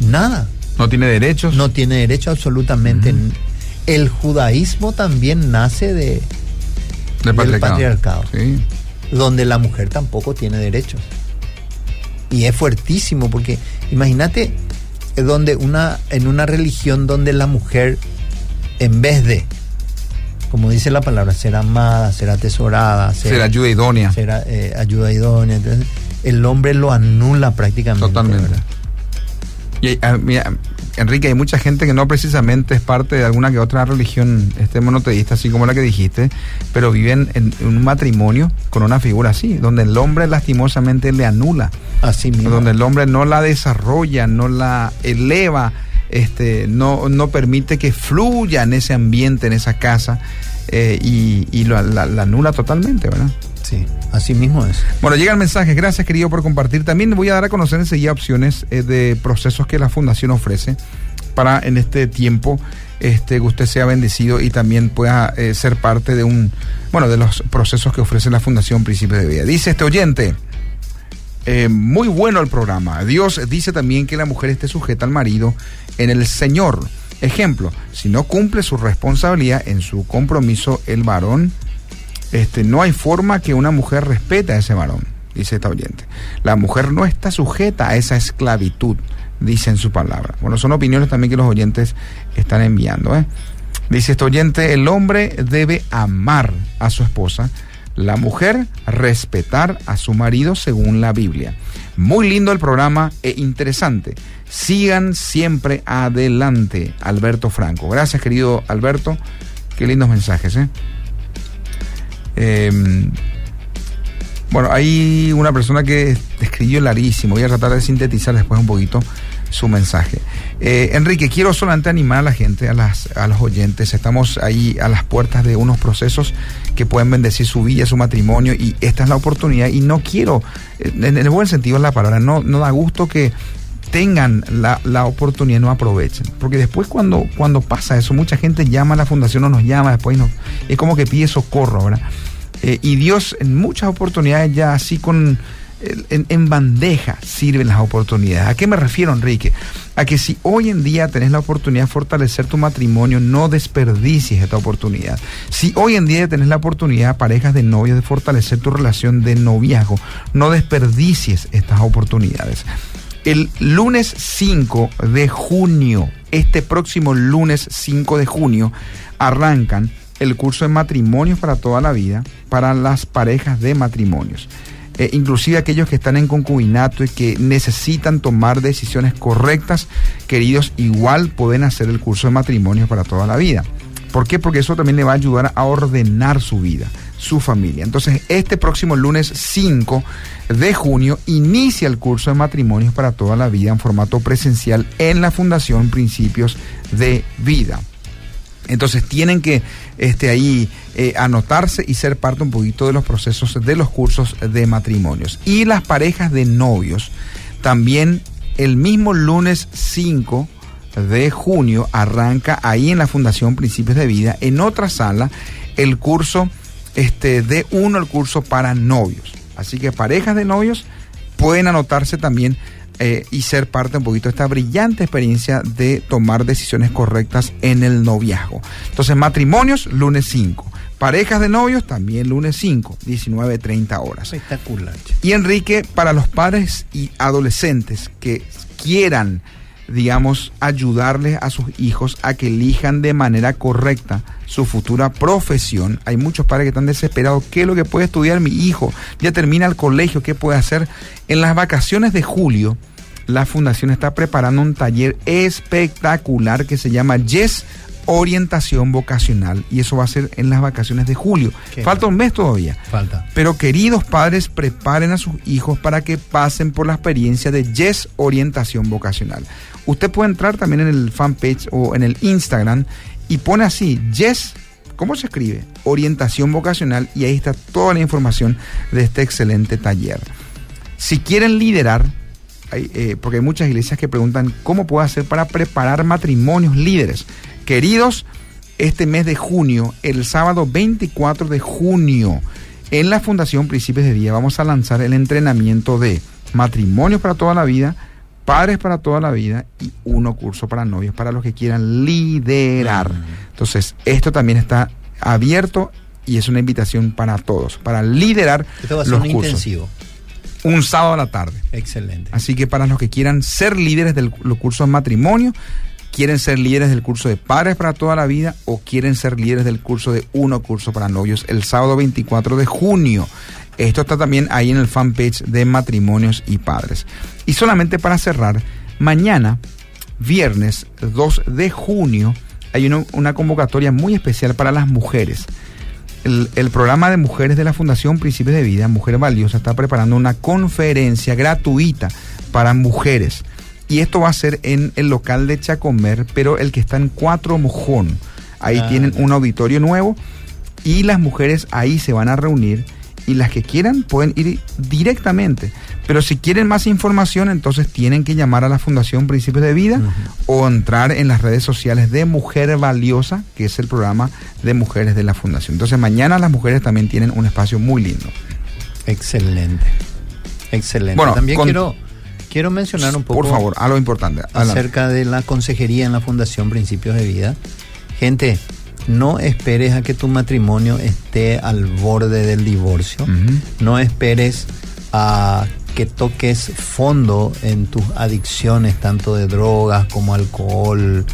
nada. No tiene derechos. No tiene derecho absolutamente. El judaísmo también nace de, del del patriarcado. Sí. Donde la mujer tampoco tiene derechos. Y es fuertísimo porque imagínate eh, donde una en una religión donde la mujer en vez de como dice la palabra ser amada, ser atesorada, ser, Ser ayuda idónea. ser, eh, ayuda idónea, entonces el hombre lo anula prácticamente. Totalmente. ¿verdad? Y ah, mira, Enrique, hay mucha gente que no precisamente es parte de alguna que otra religión este monoteísta, así como la que dijiste, pero viven en, en un matrimonio con una figura así, donde el hombre lastimosamente le anula, Así mismo. donde el hombre no la desarrolla, no la eleva, este, no, no permite que fluya en ese ambiente, en esa casa, eh, y, y lo- la, la anula totalmente, ¿verdad? Sí, así mismo es. Bueno, llega el mensaje. Gracias, querido, por compartir. También voy a dar a conocer enseguida opciones eh, de procesos que la Fundación ofrece para en este tiempo este, que usted sea bendecido y también pueda eh, ser parte de un, bueno, de los procesos que ofrece la Fundación Príncipe de Vida. Dice este oyente. eh, muy bueno el programa. Dios dice también que la mujer esté sujeta al marido en el Señor. Ejemplo, si no cumple su responsabilidad en su compromiso, el varón este, no hay forma que una mujer respete a ese varón. dice esta oyente. La mujer no está sujeta a esa esclavitud, dice en su palabra. Bueno, son opiniones también que los oyentes están enviando. ¿eh? Dice este oyente, el hombre debe amar a su esposa, la mujer respetar a su marido según la Biblia. Muy lindo el programa e interesante. Sigan siempre adelante, Alberto Franco. Gracias, querido Alberto. Qué lindos mensajes, ¿eh? Em, bueno, hay una persona que escribió larguísimo. Voy a tratar de sintetizar después un poquito su mensaje. Eh, Enrique, quiero solamente animar a la gente, a, las, a los oyentes. Estamos ahí a las puertas de unos procesos que pueden bendecir su vida, su matrimonio, y esta es la oportunidad. Y no quiero, en el buen sentido de la palabra, no, no da gusto que tengan la, la oportunidad no aprovechen. Porque después cuando, cuando pasa eso, mucha gente llama a la fundación o nos llama, después nos, es como que pide socorro, ¿verdad? Eh, y Dios en muchas oportunidades ya así con en, bandeja sirven las oportunidades. ¿A qué me refiero, Enrique? A que si hoy en día tenés la oportunidad de fortalecer tu matrimonio, no desperdicies esta oportunidad. Si hoy en día tenés la oportunidad, parejas de novios, de fortalecer tu relación de noviazgo, no desperdicies estas oportunidades. El lunes 5 de junio, este próximo lunes 5 de junio, arrancan el curso de matrimonios para toda la vida para las parejas de matrimonios. Eh, inclusive aquellos que están en concubinato y que necesitan tomar decisiones correctas, queridos, igual pueden hacer el curso de matrimonio para toda la vida. ¿Por qué? Porque eso también le va a ayudar a ordenar su vida, su familia. Entonces, este próximo lunes 5 de junio inicia el curso de matrimonios para toda la vida en formato presencial en la Fundación Principios de Vida. Entonces tienen que este, ahí eh, anotarse y ser parte un poquito de los procesos de los cursos de matrimonios. Y las parejas de novios, también el mismo lunes 5 de junio arranca ahí en la Fundación Principios de Vida, en otra sala, el curso este, de uno, el curso para novios. Así que parejas de novios pueden anotarse también eh, y ser parte un poquito de esta brillante experiencia de tomar decisiones correctas en el noviazgo. Entonces, matrimonios, lunes 5. Parejas de novios, también lunes 5, 19, 30 horas. Espectacular. Y Enrique, para los padres y adolescentes que quieran digamos, ayudarles a sus hijos a que elijan de manera correcta su futura profesión. Hay muchos padres que están desesperados. ¿Qué es lo que puede estudiar mi hijo? Ya termina el colegio, ¿qué puede hacer? En las vacaciones de julio, la fundación está preparando un taller espectacular que se llama Yes orientación vocacional y eso va a ser en las vacaciones de julio. Falta un mes todavía. Falta. Pero queridos padres, preparen a sus hijos para que pasen por la experiencia de Yes orientación vocacional. Usted puede entrar también en el fanpage o en el Instagram y pone así Yes ¿Cómo se escribe? Orientación vocacional y ahí está toda la información de este excelente taller. Si quieren liderar, eh, porque hay muchas iglesias que preguntan cómo puedo hacer para preparar matrimonios líderes. Queridos, este mes de junio, el sábado 24 de junio, en la Fundación Principios de Día vamos a lanzar el entrenamiento de matrimonios para toda la vida, padres para toda la vida y uno curso para novios, para los que quieran liderar. Mm. Entonces, esto también está abierto y es una invitación para todos, para liderar esto los cursos. Intensivo. Un sábado a la tarde. Excelente. Así que para los que quieran ser líderes de los cursos de matrimonio, quieren ser líderes del curso de padres para toda la vida o quieren ser líderes del curso de uno curso para novios el sábado 24 de junio. Esto está también ahí en el fanpage de matrimonios y padres. Y solamente para cerrar, mañana, viernes 2 de junio, hay una, convocatoria muy especial para las mujeres. El, el, programa de mujeres de la Fundación Principios de Vida, Mujer Valiosa, está preparando una conferencia gratuita para mujeres. Y esto va a ser en el local de Chacomer, pero el que está en Cuatro Mojón. Ahí ah, tienen un auditorio nuevo y las mujeres ahí se van a reunir y las que quieran pueden ir directamente. Pero si quieren más información, entonces tienen que llamar a la Fundación Principios de Vida o entrar en las redes sociales de Mujer Valiosa, que es el programa de mujeres de la Fundación. Entonces mañana las mujeres también tienen un espacio muy lindo. Excelente. Excelente. Bueno, también quiero Quiero mencionar un poco. Por favor, a lo importante. Acerca de la consejería en la Fundación Principios de Vida. Gente, no esperes a que tu matrimonio esté al borde del divorcio. No esperes a que toques fondo en tus adicciones, tanto de drogas como alcohol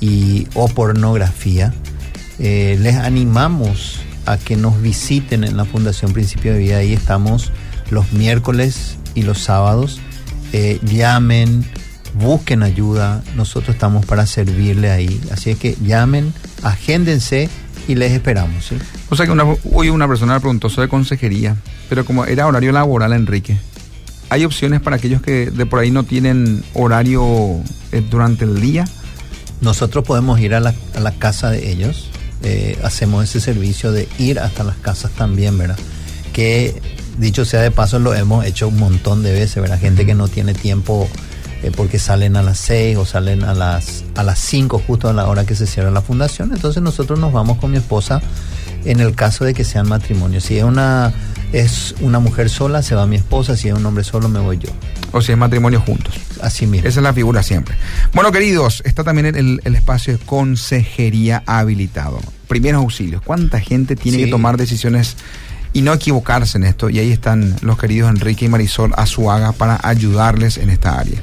y, o pornografía, eh, les animamos a que nos visiten en la Fundación Principio de Vida. Ahí estamos los miércoles y los sábados. Eh, llamen, busquen ayuda. Nosotros estamos para servirle ahí. Así es que llamen, agéndense y les esperamos. ¿sí? O sea que una, hoy una persona me preguntó sobre consejería, pero como era horario laboral, Enrique, ¿hay opciones para aquellos que de por ahí no tienen horario eh, durante el día? Nosotros podemos ir a la, a la casa de ellos, eh, hacemos ese servicio de ir hasta las casas también, ¿verdad? Que dicho sea de paso lo hemos hecho un montón de veces, ¿verdad? Gente que no tiene tiempo eh, porque salen a las 6 o salen a las a las 5 justo a la hora que se cierra la fundación, entonces nosotros nos vamos con mi esposa en el caso de que sean matrimonios. Si es una es una mujer sola, se va mi esposa, si es un hombre solo, me voy yo. O si es matrimonio juntos. Así mismo. Esa es la figura siempre. Bueno, queridos, está también el, el espacio de consejería habilitado. Primeros auxilios. ¿Cuánta gente tiene Sí. que tomar decisiones y no equivocarse en esto? Y ahí están los queridos Enrique y Marisol Azuaga para ayudarles en esta área.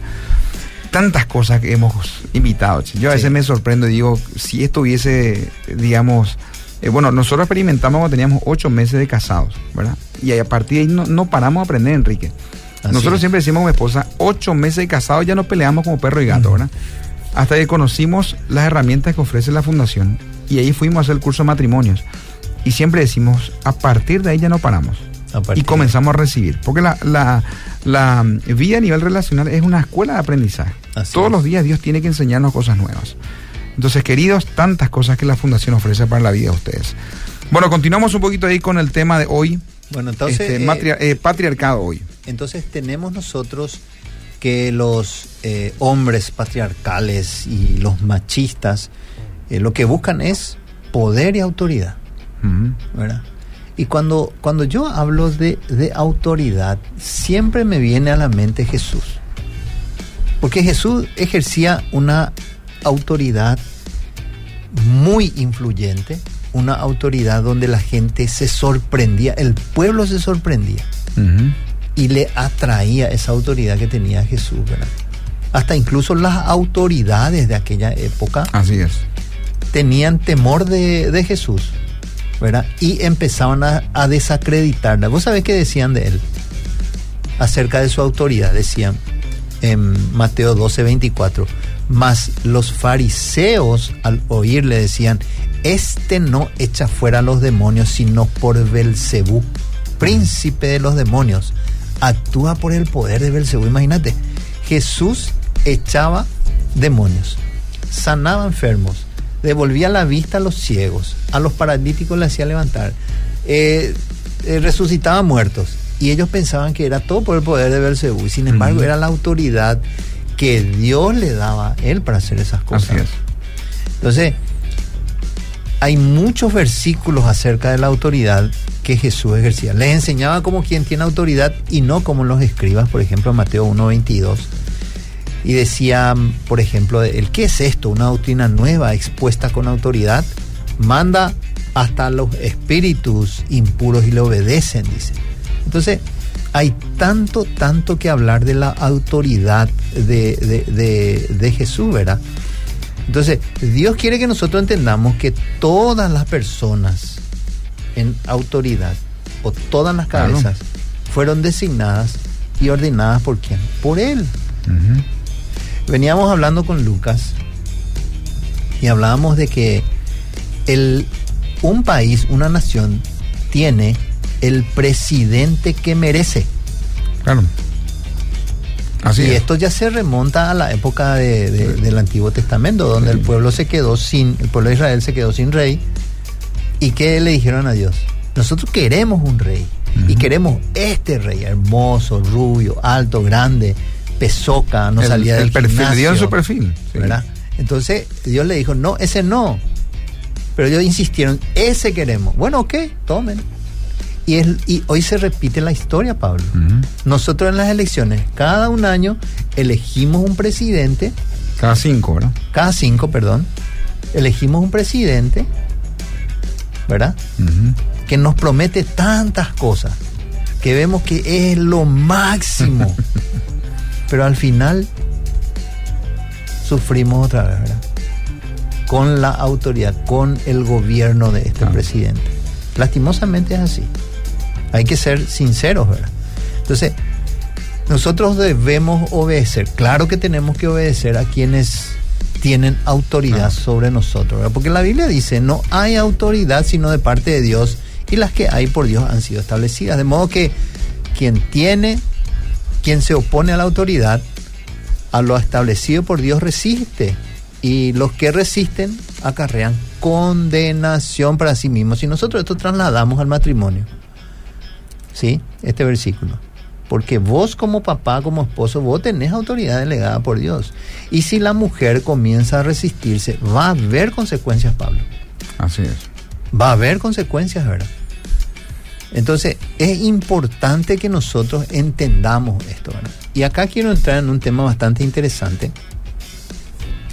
Tantas cosas que hemos invitado. Yo a veces Sí. me sorprendo y digo, si esto hubiese, digamos, eh, bueno, nosotros experimentamos cuando teníamos ocho meses de casados, ¿verdad? Y ahí a partir de ahí no, no paramos a aprender, Enrique. Así Nosotros es. siempre decimos a mi esposa, ocho meses de casados ya nos peleamos como perro y gato, ¿verdad? Hasta que conocimos las herramientas que ofrece la fundación y ahí fuimos a hacer el curso de matrimonios. Y siempre decimos, a partir de ahí ya no paramos. Y comenzamos a recibir. Porque la, la, la mm, vida a nivel relacional es una escuela de aprendizaje. Así Todos es. los días Dios tiene que enseñarnos cosas nuevas. Entonces, queridos, tantas cosas que la fundación ofrece para la vida de ustedes. Bueno, continuamos un poquito ahí con el tema de hoy. Bueno, entonces este, eh, matria- eh, patriarcado hoy. Entonces tenemos nosotros que los eh, hombres patriarcales y los machistas lo que buscan es poder y autoridad, ¿verdad? Y cuando, cuando yo hablo de, de autoridad, siempre me viene a la mente Jesús. Porque Jesús ejercía una autoridad muy influyente, una autoridad donde la gente se sorprendía, el pueblo se sorprendía y le atraía esa autoridad que tenía Jesús, ¿verdad? Hasta incluso las autoridades de aquella época Así es. tenían temor de, de Jesús, Y empezaban a, desacreditarla. ¿Vos sabés qué decían de él? Acerca de su autoridad, decían en Mateo 12, 24. Mas los fariseos al oírle decían, este no echa fuera los demonios, sino por Belcebú, príncipe de los demonios. Actúa por el poder de Belcebú. Imagínate, Jesús echaba demonios, sanaba enfermos, devolvía la vista a los ciegos, a los paralíticos le hacía levantar, eh, eh, resucitaba muertos. Y ellos pensaban que era todo por el poder de Belcebú. Y sin embargo, era la autoridad que Dios le daba a él para hacer esas cosas. Así es. Entonces, hay muchos versículos acerca de la autoridad que Jesús ejercía. Les enseñaba como quien tiene autoridad y no como los escribas, por ejemplo, en Mateo 1.22. Y decía, por ejemplo, el qué es esto, una doctrina nueva expuesta con autoridad, manda hasta los espíritus impuros y le obedecen, dice. Entonces, hay tanto, tanto que hablar de la autoridad de, de- de- de Jesús, ¿verdad? Entonces, Dios quiere que nosotros entendamos que todas las personas en autoridad o todas las Claro. cabezas fueron designadas y ordenadas por quién? Por Él. Veníamos hablando con Lucas y hablábamos de que el, un país, una nación, tiene el presidente que merece. Claro. Así y es. esto ya se remonta a la época de- de- del Antiguo Testamento, donde el pueblo se quedó sin, el pueblo de Israel se quedó sin rey. ¿Y qué le dijeron a Dios? Nosotros queremos un rey. Y queremos este rey, hermoso, rubio, alto, grande, pesoca, no el, salía del el perfil, le dieron gimnasio, su perfil. sí. ¿verdad? Entonces Dios le dijo, no, ese no. Pero ellos insistieron, ese queremos. Bueno, ok, tomen. Y, es- y hoy se repite la historia, Pablo. Nosotros en las elecciones, cada un año, elegimos un presidente, Cada cinco, ¿verdad? cada cinco, perdón, elegimos un presidente, ¿verdad? Que nos promete tantas cosas. que vemos que es lo máximo, pero al final sufrimos otra vez, ¿verdad? Con la autoridad, con el gobierno de este presidente. Lastimosamente es así. Hay que ser sinceros, ¿verdad? Entonces, nosotros debemos obedecer. Claro que tenemos que obedecer a quienes tienen autoridad sobre nosotros, ¿verdad? Porque la Biblia dice, no hay autoridad sino de parte de Dios y las que hay por Dios han sido establecidas. De modo que quien tiene, quien se opone a la autoridad, a lo establecido por Dios resiste. Y los que resisten acarrean condenación para sí mismos. Y nosotros esto trasladamos al matrimonio. ¿Sí? Este versículo. Porque vos como papá, como esposo, vos tenés autoridad delegada por Dios. Y si la mujer comienza a resistirse, va a haber consecuencias, Pablo. Así es. Va a haber consecuencias, ¿verdad? Entonces, es importante que nosotros entendamos esto, ¿verdad? Y acá quiero entrar en un tema bastante interesante.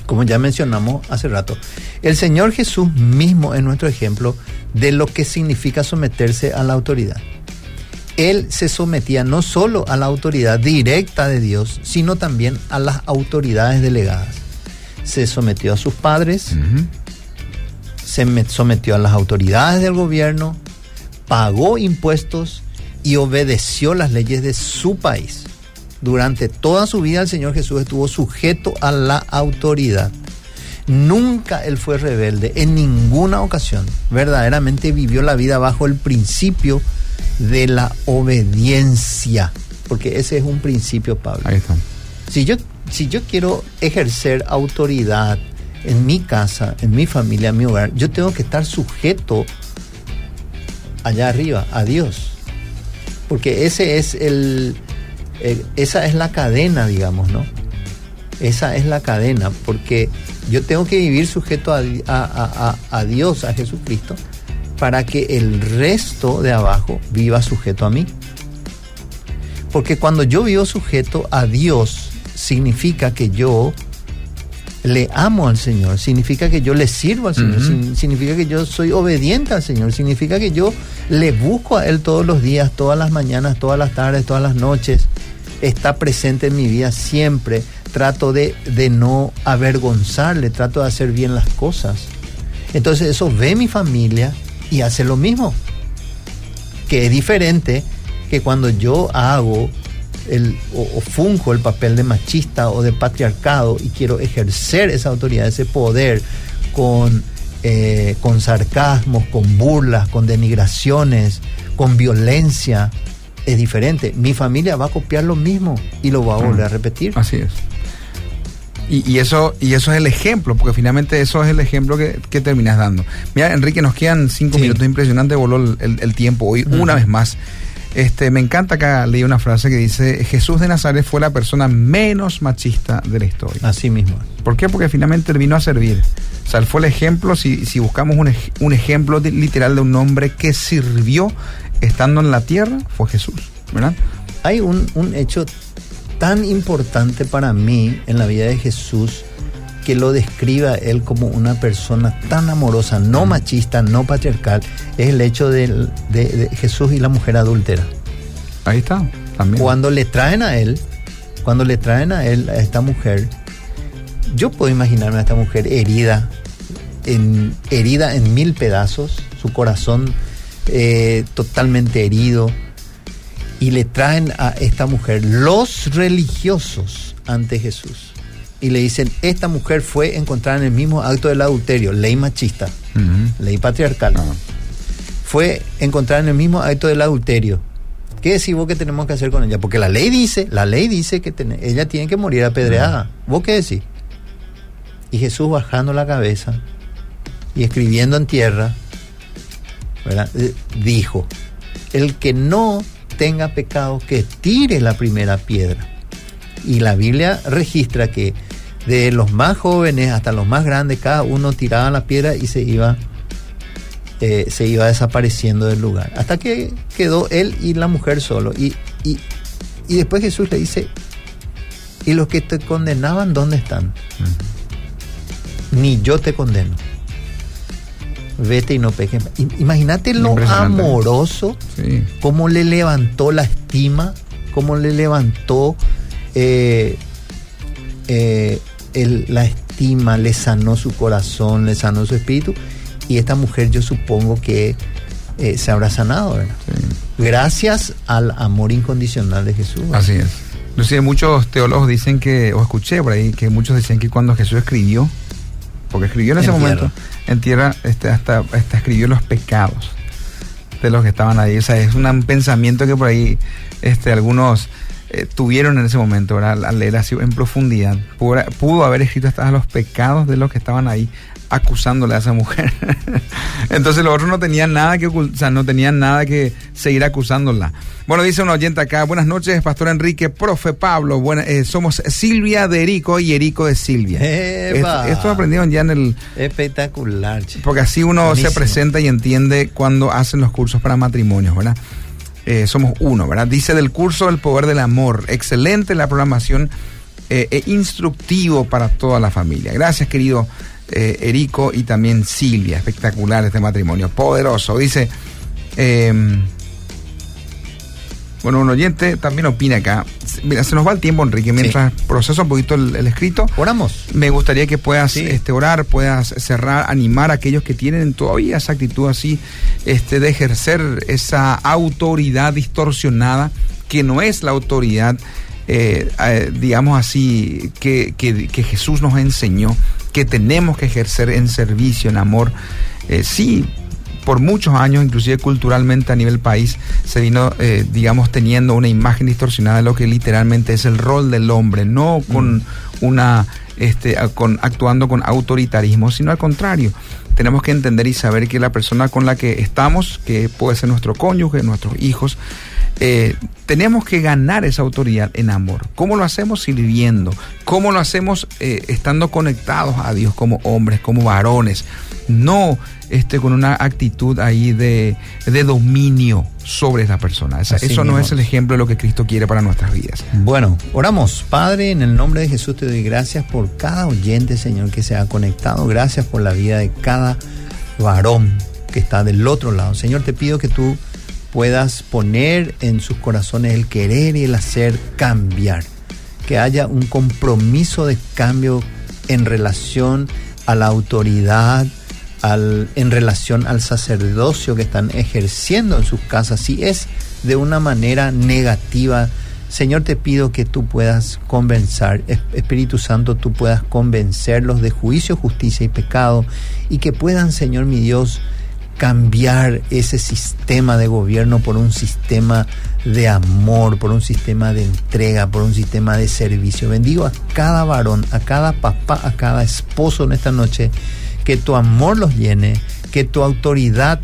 Como ya mencionamos hace rato, el Señor Jesús mismo es nuestro ejemplo de lo que significa someterse a la autoridad. Él se sometía no solo a la autoridad directa de Dios, sino también a las autoridades delegadas. Se sometió a sus padres, se sometió a las autoridades del gobierno, pagó impuestos y obedeció las leyes de su país. Durante toda su vida el Señor Jesús estuvo sujeto a la autoridad. Nunca él fue rebelde, en ninguna ocasión. Verdaderamente vivió la vida bajo el principio de la obediencia, porque ese es un principio, Pablo. Ahí está. Si yo, si yo quiero ejercer autoridad en mi casa, en mi familia, en mi hogar, yo tengo que estar sujeto allá arriba, a Dios. Porque ese es el, esa es la cadena, digamos, ¿no? Esa es la cadena, porque yo tengo que vivir sujeto a, a, a, a Dios, a Jesucristo, para que el resto de abajo viva sujeto a mí. Porque cuando yo vivo sujeto a Dios, significa que yo le amo al Señor, significa que yo le sirvo al Señor, significa que yo soy obediente al Señor, significa que yo le busco a Él todos los días, todas las mañanas, todas las tardes, todas las noches. Está presente en mi vida siempre. Trato de, de no avergonzarle, trato de hacer bien las cosas. Entonces eso ve mi familia y hace lo mismo. Que es diferente que cuando yo hago el, o, o funjo el papel de machista o de patriarcado y quiero ejercer esa autoridad, ese poder con, eh, con sarcasmos, con burlas, con denigraciones, con violencia, es diferente. Mi familia va a copiar lo mismo y lo va a volver a repetir. Así es. Y, y eso, y eso es el ejemplo, porque finalmente eso es el ejemplo que, que terminas dando. Mira, Enrique, nos quedan cinco Sí. minutos. Impresionante voló el, el- el tiempo hoy, una vez más. Este, me encanta acá leí una frase que dice, Jesús de Nazaret fue la persona menos machista de la historia. Así mismo. ¿Por qué? Porque finalmente él vino a servir. O sea, él fue el ejemplo, si, si buscamos un, un ejemplo de- literal de un hombre que sirvió estando en la tierra, fue Jesús, ¿verdad? Hay un, un hecho tan importante para mí en la vida de Jesús que lo describa él como una persona tan amorosa, no machista, no patriarcal, es el hecho de Jesús y la mujer adúltera. Ahí está, también. Cuando le traen a él, cuando le traen a él, a esta mujer, yo puedo imaginarme a esta mujer herida, en, herida en mil pedazos, su corazón eh, totalmente herido, y le traen a esta mujer los religiosos ante Jesús. Y le dicen, esta mujer fue encontrada en el mismo acto del adulterio, ley machista, ley patriarcal. Ah. Fue encontrada en el mismo acto del adulterio. ¿Qué decís vos que tenemos que hacer con ella? Porque la ley dice, la ley dice que ten- ella tiene que morir apedreada. ¿Vos qué decís? Y Jesús bajando la cabeza y escribiendo en tierra, ¿verdad? Eh, dijo, el que no tenga pecado, que tire la primera piedra. Y la Biblia registra que de los más jóvenes hasta los más grandes, cada uno tiraba la piedra y se iba, eh, se iba desapareciendo del lugar. Hasta que quedó él y la mujer solo. Y, y, y después Jesús le dice, ¿y los que te condenaban dónde están? Ni yo te condeno. vete y no peques. Imagínate lo amoroso, Sí. cómo le levantó la estima, cómo le levantó eh, eh, el- la estima, le sanó su corazón, le sanó su espíritu. Y esta mujer yo supongo que eh, se habrá sanado, ¿verdad? Gracias al amor incondicional de Jesús. ¿verdad? Así es. Inclusive muchos teólogos dicen que, o escuché por ahí, que muchos decían que cuando Jesús escribió, porque escribió en ese En momento, tierra. en tierra, este, hasta, hasta escribió los pecados de los que estaban ahí. O sea, es un pensamiento que por ahí este, algunos eh, tuvieron en ese momento, ¿verdad? Al- leer así en profundidad. Pudo, pudo haber escrito hasta los pecados de los que estaban ahí acusándole a esa mujer. Entonces los otros no tenían nada que o sea, no tenían nada que seguir acusándola. Bueno, dice un oyente acá, buenas noches, Pastor Enrique, profe Pablo, buena- eh, somos Silvia de Erico y Erico de Silvia. Esto, esto aprendieron ya en el, Espectacular. che. porque así uno Buenísimo. se presenta y entiende cuando hacen los cursos para matrimonios, ¿verdad? Eh, somos uno, ¿verdad? Dice del curso El Poder del Amor. Excelente la programación eh, e instructivo para toda la familia. Gracias, querido eh, Erico y también Silvia. Espectacular este matrimonio. Poderoso. Dice. eh, bueno, un oyente también opina acá. Mira, se nos va el tiempo, Enrique. Mientras proceso un poquito el- el escrito. Oramos. Me gustaría que puedas Sí. este, orar, puedas cerrar, animar a aquellos que tienen todavía esa actitud así este, de ejercer esa autoridad distorsionada, que no es la autoridad, eh, eh, digamos así, que, que- que Jesús nos enseñó, que tenemos que ejercer en servicio, en amor. Eh, sí, por muchos años, inclusive culturalmente a nivel país, se vino, eh, digamos, teniendo una imagen distorsionada de lo que literalmente es el rol del hombre, no con una, este, con, actuando con autoritarismo, sino al contrario. Tenemos que entender y saber que la persona con la que estamos, que puede ser nuestro cónyuge, nuestros hijos, eh, tenemos que ganar esa autoridad en amor. ¿Cómo lo hacemos? Sirviendo. ¿Cómo lo hacemos? Eh, estando conectados a Dios como hombres, como varones. No este, con una actitud ahí de, de dominio sobre la persona. Esa- eso no es el ejemplo de lo que Cristo quiere para nuestras vidas. Bueno, oramos. Padre, en el nombre de Jesús te doy gracias por cada oyente, Señor, que se ha conectado. Gracias por la vida de cada varón que está del otro lado. Señor, te pido que tú puedas poner en sus corazones el querer y el hacer cambiar. Que haya un compromiso de cambio en relación a la autoridad, al, en relación al sacerdocio que están ejerciendo en sus casas. Si es de una manera negativa, Señor, te pido que tú puedas convencer, Es- Espíritu Santo, tú puedas convencerlos de juicio, justicia y pecado, y que puedan, Señor mi Dios, cambiar ese sistema de gobierno por un sistema de amor, por un sistema de entrega, por un sistema de servicio. Bendigo a cada varón, a cada papá, a cada esposo en esta noche, que tu amor los llene, que tu autoridad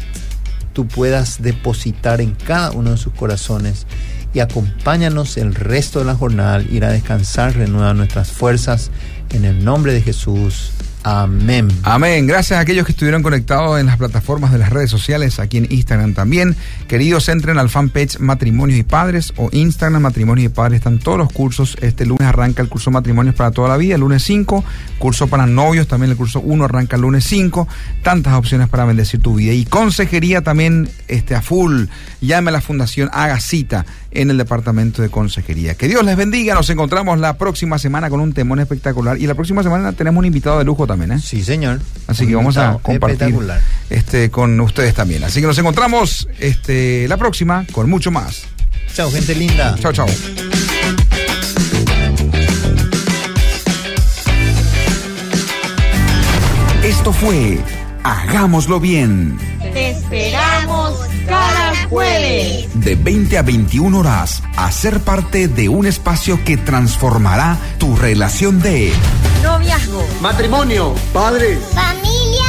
tú puedas depositar en cada uno de sus corazones y acompáñanos el resto de la jornada, ir a descansar, renueva nuestras fuerzas en el nombre de Jesús. Amén. Amén. Gracias a aquellos que estuvieron conectados en las plataformas de las redes sociales, aquí en Instagram también. Queridos, entren al fanpage Matrimonios y Padres o Instagram Matrimonios y Padres. Están todos los cursos. Este lunes arranca el curso Matrimonios para toda la vida, el lunes 5. Curso para novios, también el curso 1 arranca el lunes 5. Tantas opciones para bendecir tu vida. Y consejería también este, a full. Llame a la Fundación, haga cita en el departamento de consejería. Que Dios les bendiga. Nos encontramos la próxima semana con un temón espectacular. Y la próxima semana tenemos un invitado de lujo también, ¿eh? Sí, señor. Así Un que vamos a compartir espectacular. este con ustedes también. Así que nos encontramos este la próxima con mucho más. Chao, gente linda. Chao, chao. Esto fue Hagámoslo bien. Te esperamos jueves. De 20 a 21 horas, a ser parte de un espacio que transformará tu relación de Noviazgo. Matrimonio, padres, Familia,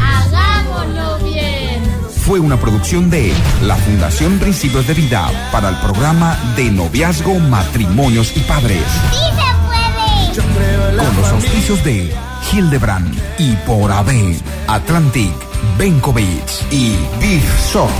hagámoslo bien. fue una producción de la Fundación Principios de Vida para el programa de noviazgo, matrimonios y padres. Sí se puede. Con los auspicios de Hildebrand y por AB, Atlantic, Benkovic y Big Shop.